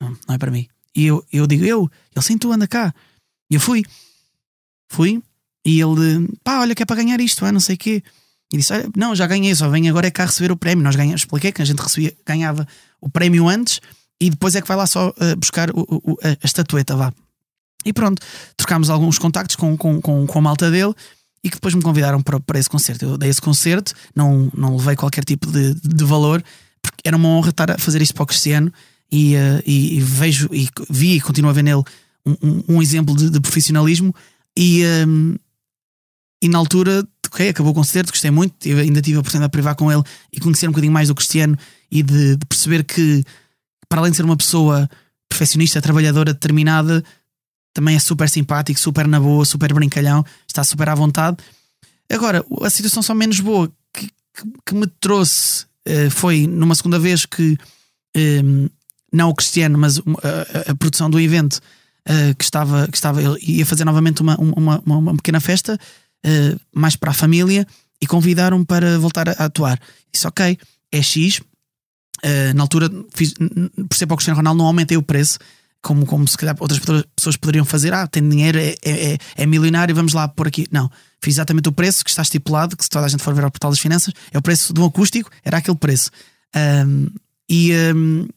não, não é para mim. E eu, eu digo, eu, ele sim, tu anda cá. E eu fui, fui, e ele, pá, olha que é para ganhar isto, é, não sei o quê. E disse, olha, não, já ganhei, só venho agora é cá receber o prémio. Nós ganhamos, expliquei que a gente recebia, ganhava o prémio antes e depois é que vai lá só uh, buscar o, o, a, a estatueta, vá. E pronto, trocámos alguns contactos com, com, com, com a malta dele e que depois me convidaram para, para esse concerto. Eu dei esse concerto, não, não levei qualquer tipo de, de valor, porque era uma honra estar a fazer isto para o Cristiano e, uh, e, e, vejo e vi e continuo a ver nele um, um, um exemplo de, de, profissionalismo e, um, e na altura ok, acabou o concerto, gostei muito, eu ainda tive a oportunidade de privar com ele e conhecer um bocadinho mais do Cristiano e de, de perceber que para além de ser uma pessoa perfeccionista, trabalhadora, determinada, também é super simpático, super na boa, super brincalhão, está super à vontade. Agora, a situação só menos boa que, que, que me trouxe uh, foi numa segunda vez que um, ehm, não o Cristiano, mas a, a, produção do evento uh, que estava, que estava ia fazer novamente uma, uma, uma, uma pequena festa uh, mais para a família e convidaram para voltar a, a atuar. Disse ok, é X, Uh, na altura, fiz, por ser para o Cristiano Ronaldo, não aumentei o preço, como, como se calhar outras pessoas poderiam fazer. Ah, tem dinheiro, é, é, é milionário, vamos lá por aqui. Não, fiz exatamente o preço que está estipulado, que se toda a gente for ver ao portal das finanças, é o preço de um acústico, era aquele preço. Um, e, um,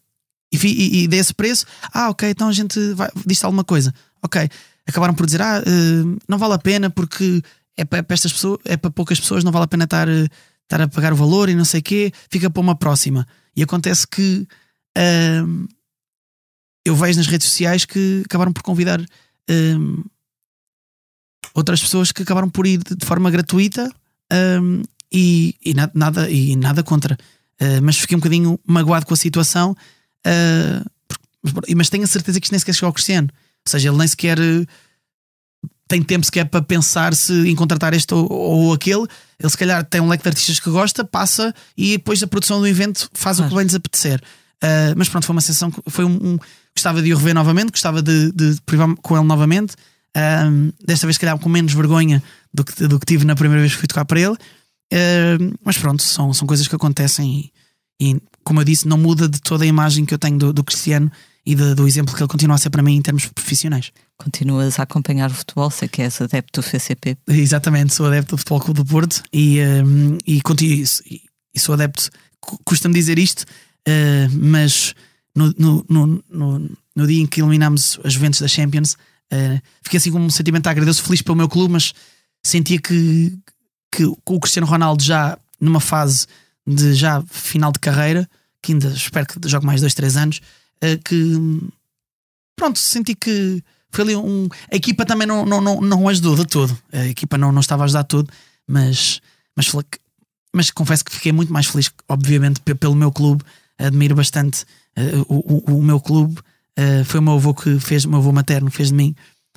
e, e, e desse preço, ah, ok, então a gente diz alguma coisa. Ok, acabaram por dizer, ah, uh, não vale a pena porque é para, para, estas pessoas, é para poucas pessoas, não vale a pena estar, estar a pagar o valor e não sei o quê, fica para uma próxima. E acontece que um, eu vejo nas redes sociais que acabaram por convidar um, outras pessoas que acabaram por ir de forma gratuita um, e, e, nada, e nada contra. Uh, mas fiquei um bocadinho magoado com a situação. Uh, mas tenho a certeza que isto nem sequer chegou ao Cristiano. Ou seja, ele nem sequer tem tempo sequer para pensar se em contratar este ou, ou, aquele. Ele se calhar tem um leque de artistas que gosta, passa e depois a produção do evento faz claro. o que bem lhes apetecer. Uh, mas pronto, foi uma sessão, foi um, um, gostava de o rever novamente, gostava de, de, de privar com ele novamente. Uh, desta vez, se calhar, com menos vergonha do que, do que tive na primeira vez que fui tocar para ele. Uh, mas pronto, são, são coisas que acontecem e, e, como eu disse, não muda de toda a imagem que eu tenho do, do Cristiano e de, do exemplo que ele continua a ser para mim em termos profissionais. Continuas a acompanhar o futebol, sei que és adepto do FCP. Exatamente, sou adepto do Futebol Clube do Porto e, um, e, e, e sou adepto, custa-me dizer isto, uh, mas no, no, no, no, no dia em que eliminámos as Juventus da Champions, uh, fiquei assim com um sentimento agradeço, feliz pelo meu clube, mas sentia que, que com o Cristiano Ronaldo já numa fase de já final de carreira, que ainda espero que jogue mais dois, três anos, que pronto, senti que foi ali um. A equipa também não, não, não, não ajudou de todo. A equipa não, não estava a ajudar tudo, mas, mas, mas confesso que fiquei muito mais feliz, obviamente, pelo meu clube. Admiro bastante uh, o, o, o, meu clube. Uh, foi o meu avô que fez, o meu avô materno fez de mim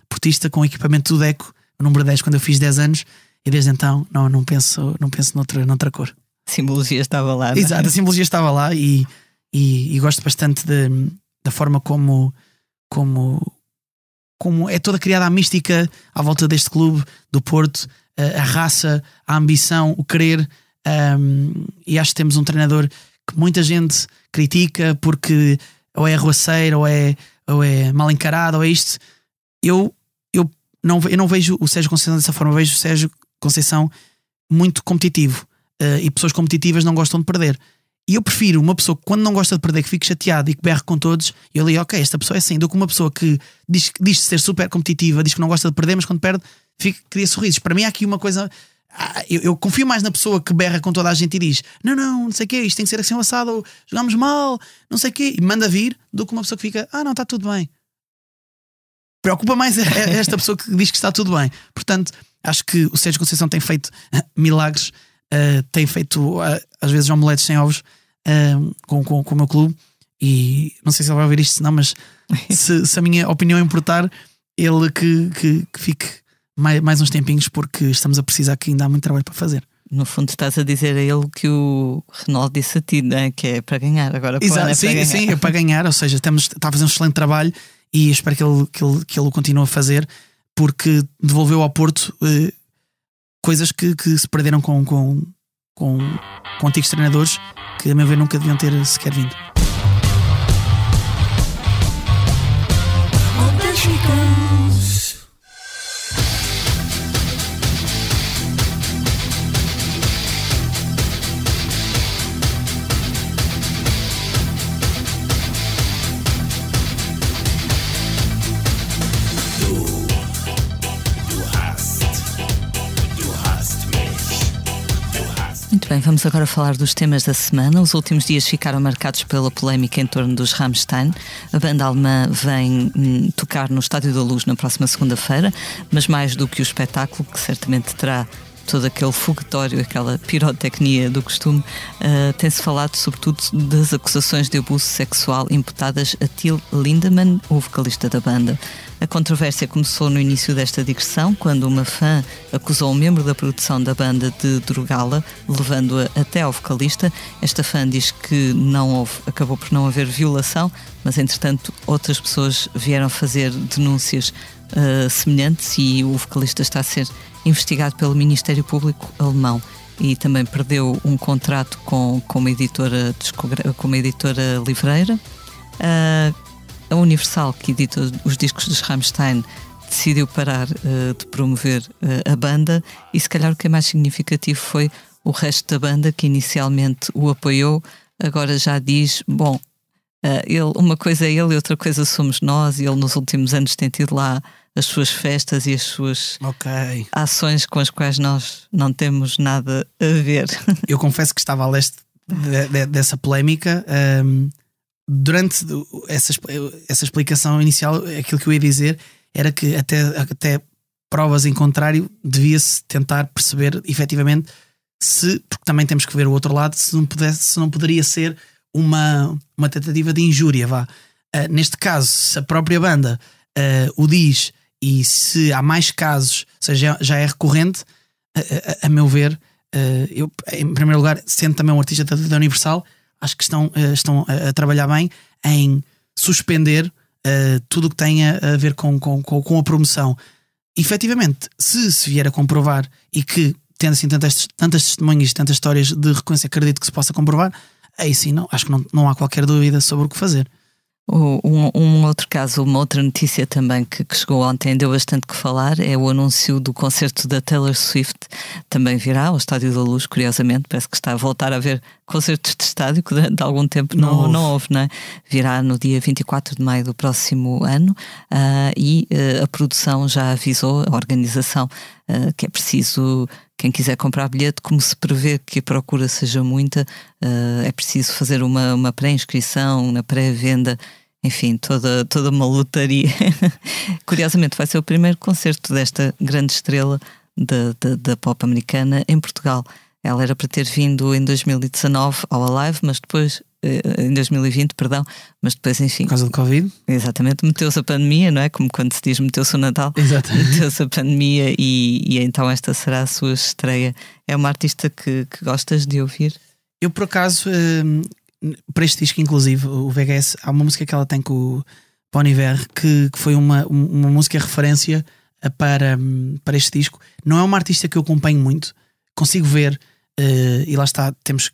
portista com equipamento do Deco, o número 10, quando eu fiz 10 anos, e desde então não, não penso, não penso noutra, noutra cor. A simbologia estava lá. É? Exato, a simbologia estava lá e, e, e gosto bastante de, da forma como, como como é toda criada a mística à volta deste clube do Porto, a, a raça, a ambição, o querer. Um, e acho que temos um treinador que muita gente critica porque ou é arruaceiro, ou é, ou é mal encarado, ou é isto. Eu, eu, não, eu não vejo o Sérgio Conceição dessa forma, eu vejo o Sérgio Conceição muito competitivo. Uh, e pessoas competitivas não gostam de perder. E eu prefiro uma pessoa que, quando não gosta de perder, que fique chateada e que berre com todos, e eu li, ok, esta pessoa é assim, do que uma pessoa que diz, diz ser super competitiva, diz que não gosta de perder, mas quando perde, fica, cria sorrisos. Para mim, há aqui uma coisa. Ah, eu, eu, confio mais na pessoa que berra com toda a gente e diz: Não, não, não sei o quê, isto tem que ser assim assado, ou jogamos mal, não sei o quê, e manda vir, do que uma pessoa que fica: Ah, não, está tudo bem. Preocupa mais esta pessoa que diz que está tudo bem. Portanto, acho que o Sérgio Conceição tem feito milagres uh, tem feito uh, às vezes omeletes sem ovos uh, com, com, com o meu clube. E não sei se ele vai ouvir isto, não, mas se, se a minha opinião importar, ele que, que, que fique mais, mais uns tempinhos, porque estamos a precisar que ainda há muito trabalho para fazer. No fundo, estás a dizer a ele que o Renault disse a ti, né? que é para ganhar. Agora, Exato, é sim, para ganhar. sim, é para ganhar. Ou seja, estamos, está a fazer um excelente trabalho e espero que ele, que ele, que ele o continue a fazer, porque devolveu ao Porto eh, coisas que, que se perderam com, com, com, com antigos treinadores que, a meu ver, nunca deviam ter sequer vindo. Bem, vamos agora falar dos temas da semana. Os últimos dias ficaram marcados pela polémica em torno dos Rammstein. A banda alemã vem hum, tocar no Estádio da Luz na próxima segunda-feira, mas mais do que o espetáculo, que certamente terá todo aquele foguetório, aquela pirotecnia do costume, uh, tem-se falado sobretudo das acusações de abuso sexual imputadas a Till Lindemann, o vocalista da banda. A controvérsia começou no início desta digressão, quando uma fã acusou um membro da produção da banda de drogá-la, levando-a até ao vocalista. Esta fã diz que não houve, acabou por não haver violação, mas entretanto outras pessoas vieram fazer denúncias uh, semelhantes e o vocalista está a ser investigado pelo Ministério Público alemão. e também perdeu um contrato com, com, uma, editora, com uma editora livreira. Uh, a Universal, que edita os discos dos Rammstein, decidiu parar uh, de promover uh, a banda e se calhar o que é mais significativo foi o resto da banda que inicialmente o apoiou, agora já diz, bom, ele, uma coisa é ele e outra coisa somos nós, e ele nos últimos anos tem tido lá as suas festas e as suas okay. ações com as quais nós não temos nada a ver. Eu confesso que estava a leste de, de, dessa polémica. Um, durante essa, essa explicação inicial, aquilo que eu ia dizer era que até, até provas em contrário devia-se tentar perceber efetivamente se, porque também temos que ver o outro lado, se não, pudesse, se não poderia ser uma, uma tentativa de injúria, vá. Uh, neste caso, se a própria banda uh, o diz e se há mais casos, ou seja, já é recorrente, a, a, meu ver, uh, eu, em primeiro lugar, sendo também um artista da, da Universal, acho que estão, estão a, a, trabalhar bem em suspender tudo o que tenha a ver com, com, com, a promoção. Efetivamente, se se vier a comprovar e que tendo assim tantas, tantas testemunhas, tantas histórias de reconhecimento, acredito que se possa comprovar, aí sim, não, acho que não, não há qualquer dúvida sobre o que fazer. Um, um, outro caso, uma outra notícia também que, que, chegou ontem, deu bastante que falar, é o anúncio do concerto da Taylor Swift. Também virá ao Estádio da Luz, curiosamente, parece que está a voltar a ver concertos de estádio, que de, de algum tempo não, não, não houve, não é? Virá no dia 24 de maio do próximo ano uh, e uh, a produção já avisou, a organização, uh, que é preciso quem quiser comprar bilhete, como se prevê que a procura seja muita, uh, é preciso fazer uma, uma pré-inscrição, na pré-venda, enfim, toda, toda uma lotaria. Curiosamente, vai ser o primeiro concerto desta grande estrela da, da, da pop americana em Portugal. Ela era para ter vindo em 2019 ao Alive, mas depois eh, em 2020, perdão, mas depois, enfim. Por causa do Covid? Exatamente, meteu-se a pandemia, não é? Como quando se diz meteu-se o Natal. Exatamente. Meteu-se a pandemia e, e, então esta será a sua estreia. É uma artista que, que gostas de ouvir? Eu, por acaso, hum, para este disco, inclusive, o VGS, há uma música que ela tem com o Bon Iver que, que foi uma, uma música referência para, hum, para este disco. Não é uma artista que eu acompanho muito, consigo ver. Uh, e lá está, temos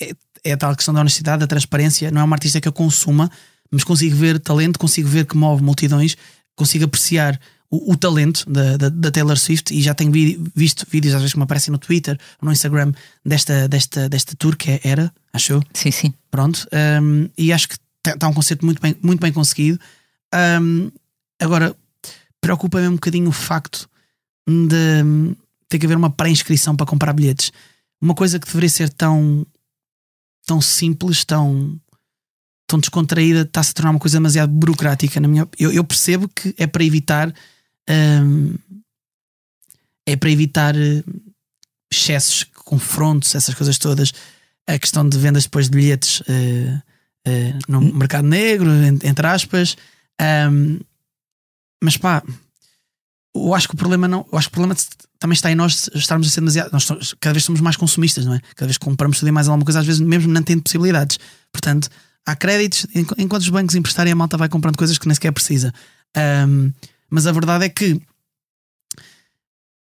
é, é a tal questão da honestidade, da transparência. Não é uma artista que eu consuma, mas consigo ver talento, consigo ver que move multidões, consigo apreciar o, o talento da, da, da, Taylor Swift e já tenho vi, visto vídeos às vezes que me aparecem no Twitter ou no Instagram desta, desta, desta tour que é Era, achou? Sim, sim. Pronto. Um, e acho que está tá um conceito muito bem, muito bem conseguido. Um, agora, preocupa-me um bocadinho o facto de ter que haver uma pré-inscrição para comprar bilhetes. Uma coisa que deveria ser tão tão simples, tão, tão descontraída, está-se a tornar uma coisa demasiado burocrática. Na minha, eu, eu percebo que é para evitar. Hum, é para evitar eh, excessos, confrontos, essas coisas todas. A questão de vendas depois de bilhetes uh, uh, no mercado negro, entre aspas. Um, mas pá, eu acho que o problema não. Eu acho que o problema também está em nós estarmos a ser demasiado. Nós cada vez somos mais consumistas, não é? Cada vez compramos tudo e mais alguma coisa, às vezes mesmo não tendo possibilidades. Portanto, há créditos, enquanto os bancos emprestarem, a malta vai comprando coisas que nem sequer precisa. Um, mas a verdade é que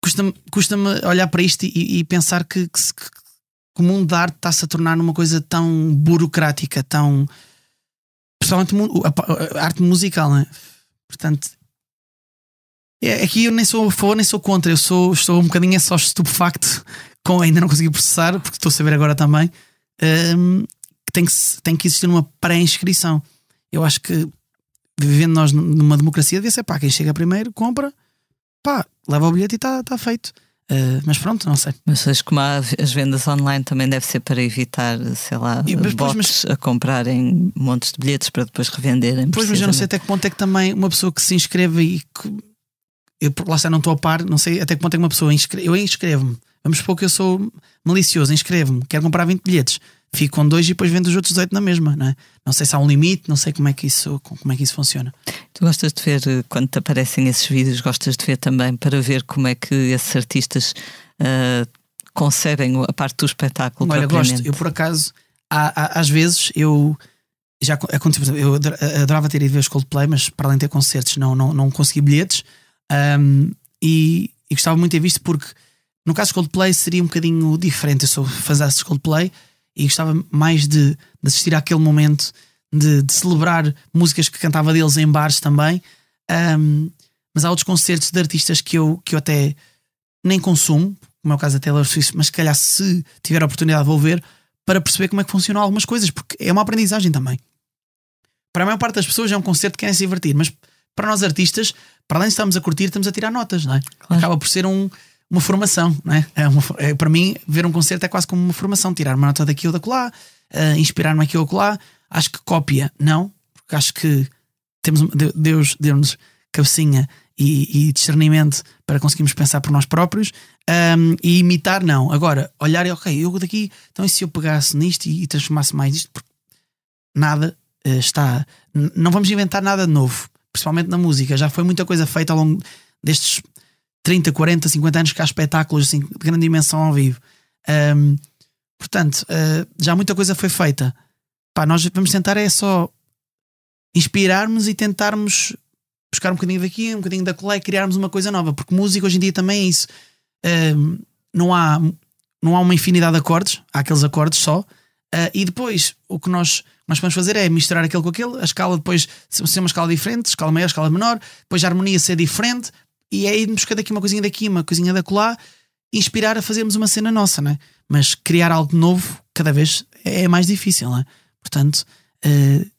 custa-me custa olhar para isto e, e pensar que, que, que, o mundo da arte está-se a tornar numa coisa tão burocrática, tão. Principalmente a arte musical, não é? Portanto, é, aqui eu nem sou a favor nem sou contra, eu sou, estou um bocadinho é só estupefacto com ainda não consegui processar, porque estou a saber agora também, um, que, tem que tem que existir uma pré-inscrição. Eu acho que vivendo nós numa democracia, devia ser pá, quem chega primeiro, compra, pá, leva o bilhete e está tá feito. Uh, mas pronto, não sei. Mas acho que as vendas online também deve ser para evitar, sei lá, e, mas, bots mas, a comprarem montes de bilhetes para depois revenderem. Pois, mas eu não sei até que ponto é que também uma pessoa que se inscreve e que eu lá está, não estou a par, não sei até que ponto é que uma pessoa inscreve, eu inscrevo-me. Vamos supor que eu sou malicioso, inscrevo-me, quero comprar 20 bilhetes, fico com dois e depois vendo os outros 18 na mesma, não é? Não sei se há um limite, não sei como é que isso, como é que isso funciona. Tu gostas de ver, eh, quando te aparecem esses vídeos, gostas de ver também para ver como é que esses artistas uh, concebem a parte do espetáculo? Olha, gosto, eu por acaso, há, há, às vezes eu já aconteceu, eu adorava ter ido ver os Coldplay, mas para além de ter concertos, não, não, não consegui bilhetes. Um, e, e, gostava muito de ter visto porque No caso de Coldplay seria um bocadinho diferente. Eu sou fãzão de Coldplay e gostava mais de, de assistir àquele momento de, de, celebrar músicas que cantava deles em bares também. Um, mas há outros concertos de artistas que eu, que eu até nem consumo, como é o caso da Taylor Swift, mas se calhar se tiver a oportunidade vou ver para perceber como é que funcionam algumas coisas, porque é uma aprendizagem também. Para a maior parte das pessoas é um concerto que querem se divertir, mas para nós artistas, para além de estarmos a curtir, estamos a tirar notas, não é? Claro. Acaba por ser um, uma formação, não é? é, uma, é? Para mim, ver um concerto é quase como uma formação, tirar uma nota daqui ou da lá, uh, inspirar-me aqui ou lá. Acho que cópia, não, porque acho que temos, Deus deu-nos cabecinha e, e, discernimento para conseguirmos pensar por nós próprios um, e imitar, não. Agora, olhar e ok, eu daqui, então e se eu pegasse nisto e, e transformasse mais isto? Porque nada uh, está. Não vamos inventar nada de novo, principalmente na música. Já foi muita coisa feita ao longo destes 30, 40, 50 anos que há espetáculos assim, de grande dimensão ao vivo. Um, portanto, uh, já muita coisa foi feita. Pá, nós vamos tentar é só inspirarmos e tentarmos buscar um bocadinho daqui, um bocadinho da colar e criarmos uma coisa nova, porque música hoje em dia também é isso. Um, não, há, não há uma infinidade de acordes, há aqueles acordes só, uh, e depois o que nós, nós podemos fazer é misturar aquele com aquele, a escala depois ser uma escala diferente, escala maior, escala menor, depois a harmonia ser diferente, e é ir buscar daqui uma coisinha daqui, uma coisinha da colar, inspirar a fazermos uma cena nossa, né? Mas criar algo novo cada vez é mais difícil, né? Portanto, uh,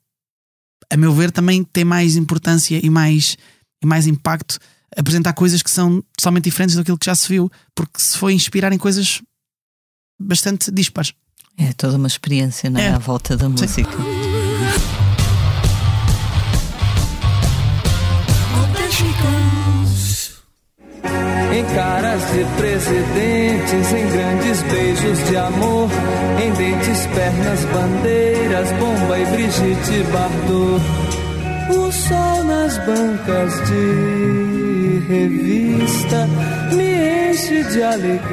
a meu ver, também tem mais importância e mais, e mais impacto apresentar coisas que são totalmente diferentes daquilo que já se viu, porque se foi inspirar em coisas bastante dispares. É toda uma experiência, não é? é. À volta da música. Sim. em caras de presidentes, em grandes beijos de amor, em dentes, pernas, bandeiras, bomba e Brigitte Bardot. O sol nas bancas de revista me.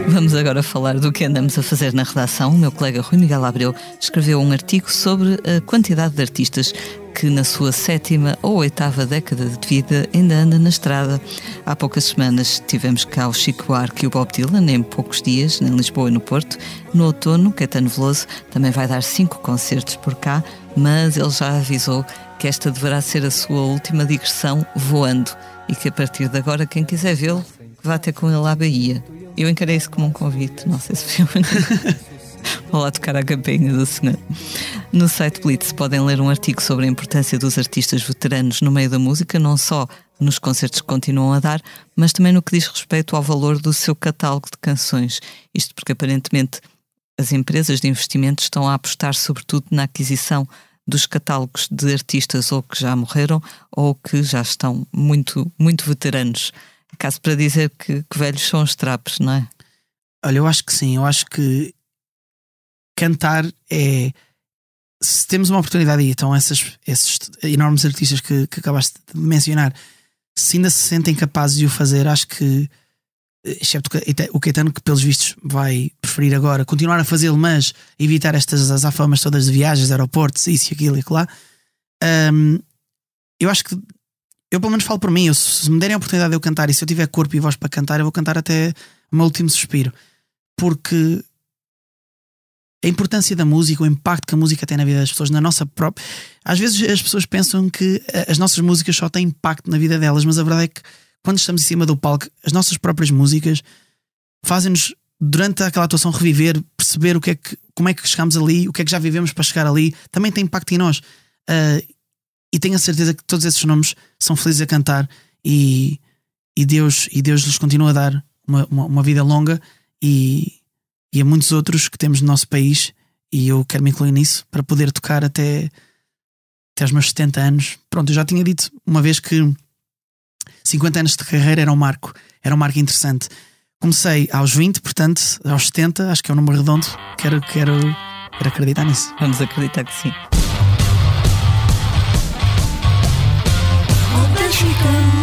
Vamos agora falar do que andamos a fazer na redação. O meu colega Rui Miguel Abreu escreveu um artigo sobre a quantidade de artistas que na sua sétima ou oitava década de vida ainda anda na estrada. Há poucas semanas tivemos cá o Chico Buarque e o Bob Dylan, em poucos dias, em Lisboa e no Porto. No outono, Caetano Veloso também vai dar cinco concertos por cá, mas ele já avisou que esta deverá ser a sua última digressão voando e que a partir de agora, quem quiser vê-lo, vá ter com ele à Bahia. Eu encarei isso como um convite, não sei se foi. Vou lá tocar a campainha do senhor. No site Blitz podem ler um artigo sobre a importância dos artistas veteranos no meio da música, não só nos concertos que continuam a dar, mas também no que diz respeito ao valor do seu catálogo de canções. Isto porque aparentemente as empresas de investimento estão a apostar sobretudo na aquisição dos catálogos de artistas ou que já morreram ou que já estão muito, muito veteranos. Caso para dizer que, que velhos são os trapos, não é? Olha, eu acho que sim. Eu acho que cantar é. Se temos uma oportunidade aí, então essas, esses enormes artistas que, que acabaste de mencionar, se ainda se sentem capazes de o fazer, acho que, excepto o Caetano, que pelos vistos vai preferir agora continuar a fazê-lo, mas evitar estas afamas todas de viagens, aeroportos, isso e aquilo e lá. Um, eu acho que eu pelo menos falo por mim, eu, se me derem a oportunidade de eu cantar e se eu tiver corpo e voz para cantar, eu vou cantar até o meu último suspiro. Porque a importância da música, o impacto que a música tem na vida das pessoas, na nossa própria. Às vezes as pessoas pensam que eh, as nossas músicas só têm impacto na vida delas, mas a verdade é que quando estamos em cima do palco, as nossas próprias músicas fazem-nos, durante aquela atuação, reviver, perceber o que é que, como é que chegamos ali, o que é que já vivemos para chegar ali, também tem impacto em nós. Uh, e tenho a certeza que todos esses nomes são felizes a cantar e, e, Deus, e Deus lhes continua a dar uma, uma, uma vida longa e, e a muitos outros que temos no nosso país, e eu quero me incluir nisso para poder tocar até, até aos meus 70 anos. Pronto, eu já tinha dito uma vez que 50 anos de carreira era um marco, era um marco interessante. Comecei aos 20, portanto, aos 70, acho que é um número redondo. Quero, quero, quero acreditar nisso. Vamos acreditar que sim. 去等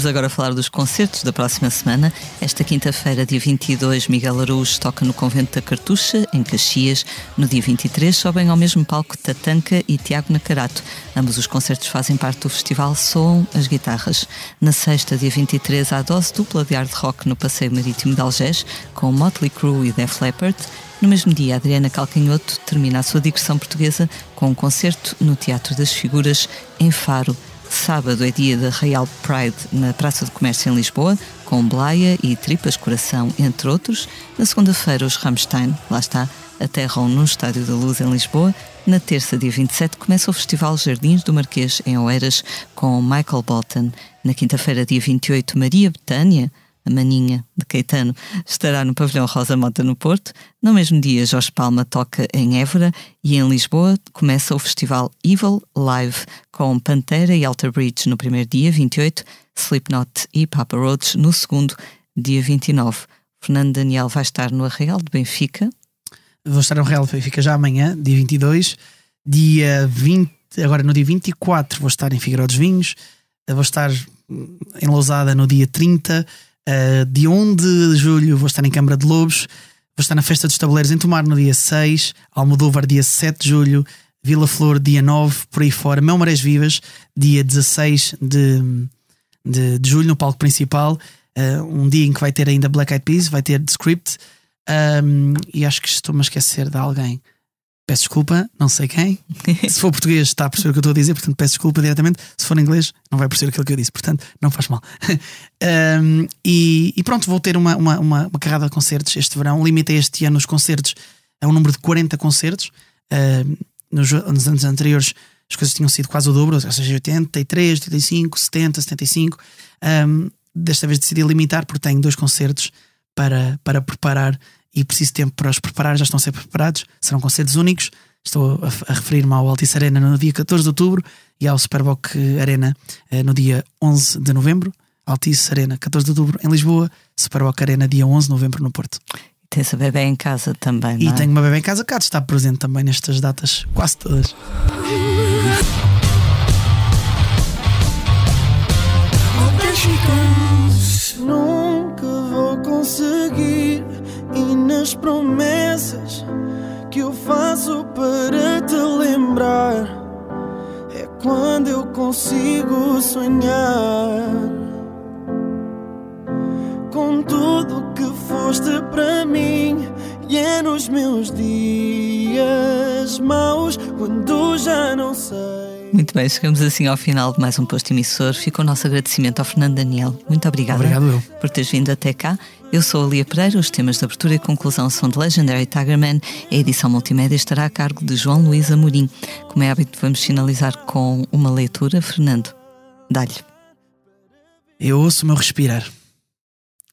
Vamos agora falar dos concertos da próxima semana. Esta quinta-feira, dia 22, Miguel Araújo toca no Convento da Cartucha, em Caxias. No dia 23, sobem ao mesmo palco Tatanka e Tiago Nacarato. Ambos os concertos fazem parte do festival Soam as Guitarras. Na sexta, dia 23, há dose dupla de hard rock no Passeio Marítimo de Algés, com Motley Crue e Def Leppard. No mesmo dia, Adriana Calcanhoto termina a sua digressão portuguesa com um concerto no Teatro das Figuras, em Faro. Sábado é dia da Real Pride na Praça do Comércio em Lisboa, com Blaia e Tripas Coração, entre outros. Na segunda-feira, os Rammstein, lá está, aterram no Estádio da Luz em Lisboa. Na terça, dia 27, começa o Festival Jardins do Marquês em Oeiras com Michael Bolton. Na quinta-feira, dia 28, Maria Betânia Maninha, de Caetano, estará no Pavilhão Rosa Mota no Porto. No mesmo dia, Jorge Palma toca em Évora e em Lisboa começa o festival Evil Live, com Pantera e Alter Bridge no primeiro dia, 28, Slipknot e Papa Roach no segundo, dia 29. Fernando Daniel vai estar no Arreal de Benfica. Vou estar no Arreal de Benfica já amanhã, dia 22. Dia 20, agora no dia 24 vou estar em Figueiró dos Vinhos. Vou estar em Lousada no dia 30 Uh, dia 1 de julho vou estar em Câmara de Lobos, vou estar na Festa dos Tabuleiros em Tomar no dia 6, Almodóvar dia 7 de julho, Vila Flor dia 9, por aí fora, Mel Marés Vivas dia 16 de, de, de julho no palco principal, uh, um dia em que vai ter ainda Black Eyed Peas, vai ter The Script, um, e acho que estou-me a esquecer de alguém. Peço desculpa, não sei quem. Se for português, está a perceber o que eu estou a dizer, portanto peço desculpa diretamente. Se for inglês, não vai perceber aquilo que eu disse, portanto não faz mal. um, e, e, pronto, vou ter uma, uma, uma, uma, carrada de concertos este verão. Limitei este ano os concertos a um número de 40 concertos. Nos, nos, anos anteriores as coisas tinham sido quase o dobro, ou seja, 83, 85, 70, 75. Um, desta vez decidi limitar porque tenho dois concertos para, para preparar e preciso tempo para os preparar, já estão a ser preparados, serão concertos únicos. Estou a, a referir-me ao Altice Arena no dia 14 de outubro e ao Superboc Arena eh, no dia 11 de novembro. Altice Arena, 14 de outubro em Lisboa, Superboc Arena, dia 11 de novembro no Porto. E tens a bebê em casa também, não E é? tenho uma bebê em casa cá estar presente também nestas datas, quase todas. Nunca vou conseguir nas promessas que eu faço para te lembrar é quando eu consigo sonhar com tudo que foste para mim e é nos meus dias maus quando já não sei. Muito bem, chegamos assim ao final de mais um posto emissor. Fica o nosso agradecimento ao Fernando Daniel. Muito obrigada Obrigado eu. por teres vindo até cá. Eu sou a Lia Pereira, os temas de abertura e conclusão são de Legendary Tigerman. A edição multimédia estará a cargo de João Luís Amorim. Como é hábito, vamos finalizar com uma leitura. Fernando, dá-lhe. Eu ouço o meu respirar.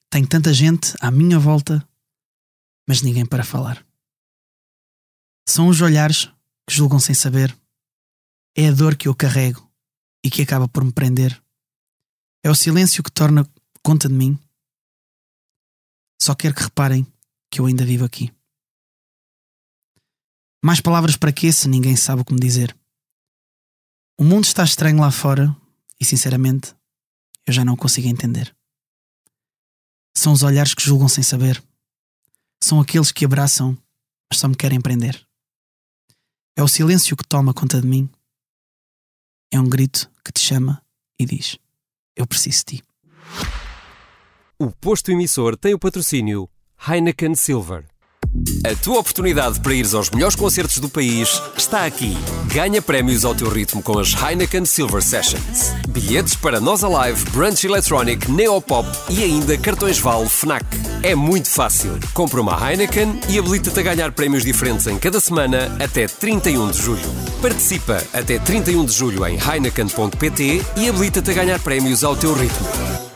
Tenho tanta gente à minha volta, mas ninguém para falar. São os olhares que julgam sem saber. É a dor que eu carrego e que acaba por me prender. É o silêncio que torna conta de mim. Só quero que reparem que eu ainda vivo aqui. Mais palavras para quê se ninguém sabe o que me dizer? O mundo está estranho lá fora e, sinceramente, eu já não consigo entender. São os olhares que julgam sem saber. São aqueles que abraçam, mas só me querem prender. É o silêncio que toma conta de mim. É um grito que te chama e diz: Eu preciso de ti. O posto emissor tem o patrocínio Heineken Silver. A tua oportunidade para ires aos melhores concertos do país está aqui. Ganha prémios ao teu ritmo com as Heineken Silver Sessions. Bilhetes para Nós Alive, Brunch Electronic, Neopop e ainda cartões Vale FNAC. É muito fácil. Compra uma Heineken e habilita-te a ganhar prémios diferentes em cada semana até 31 de julho. Participa até 31 de julho em heineken.pt e habilita-te a ganhar prémios ao teu ritmo.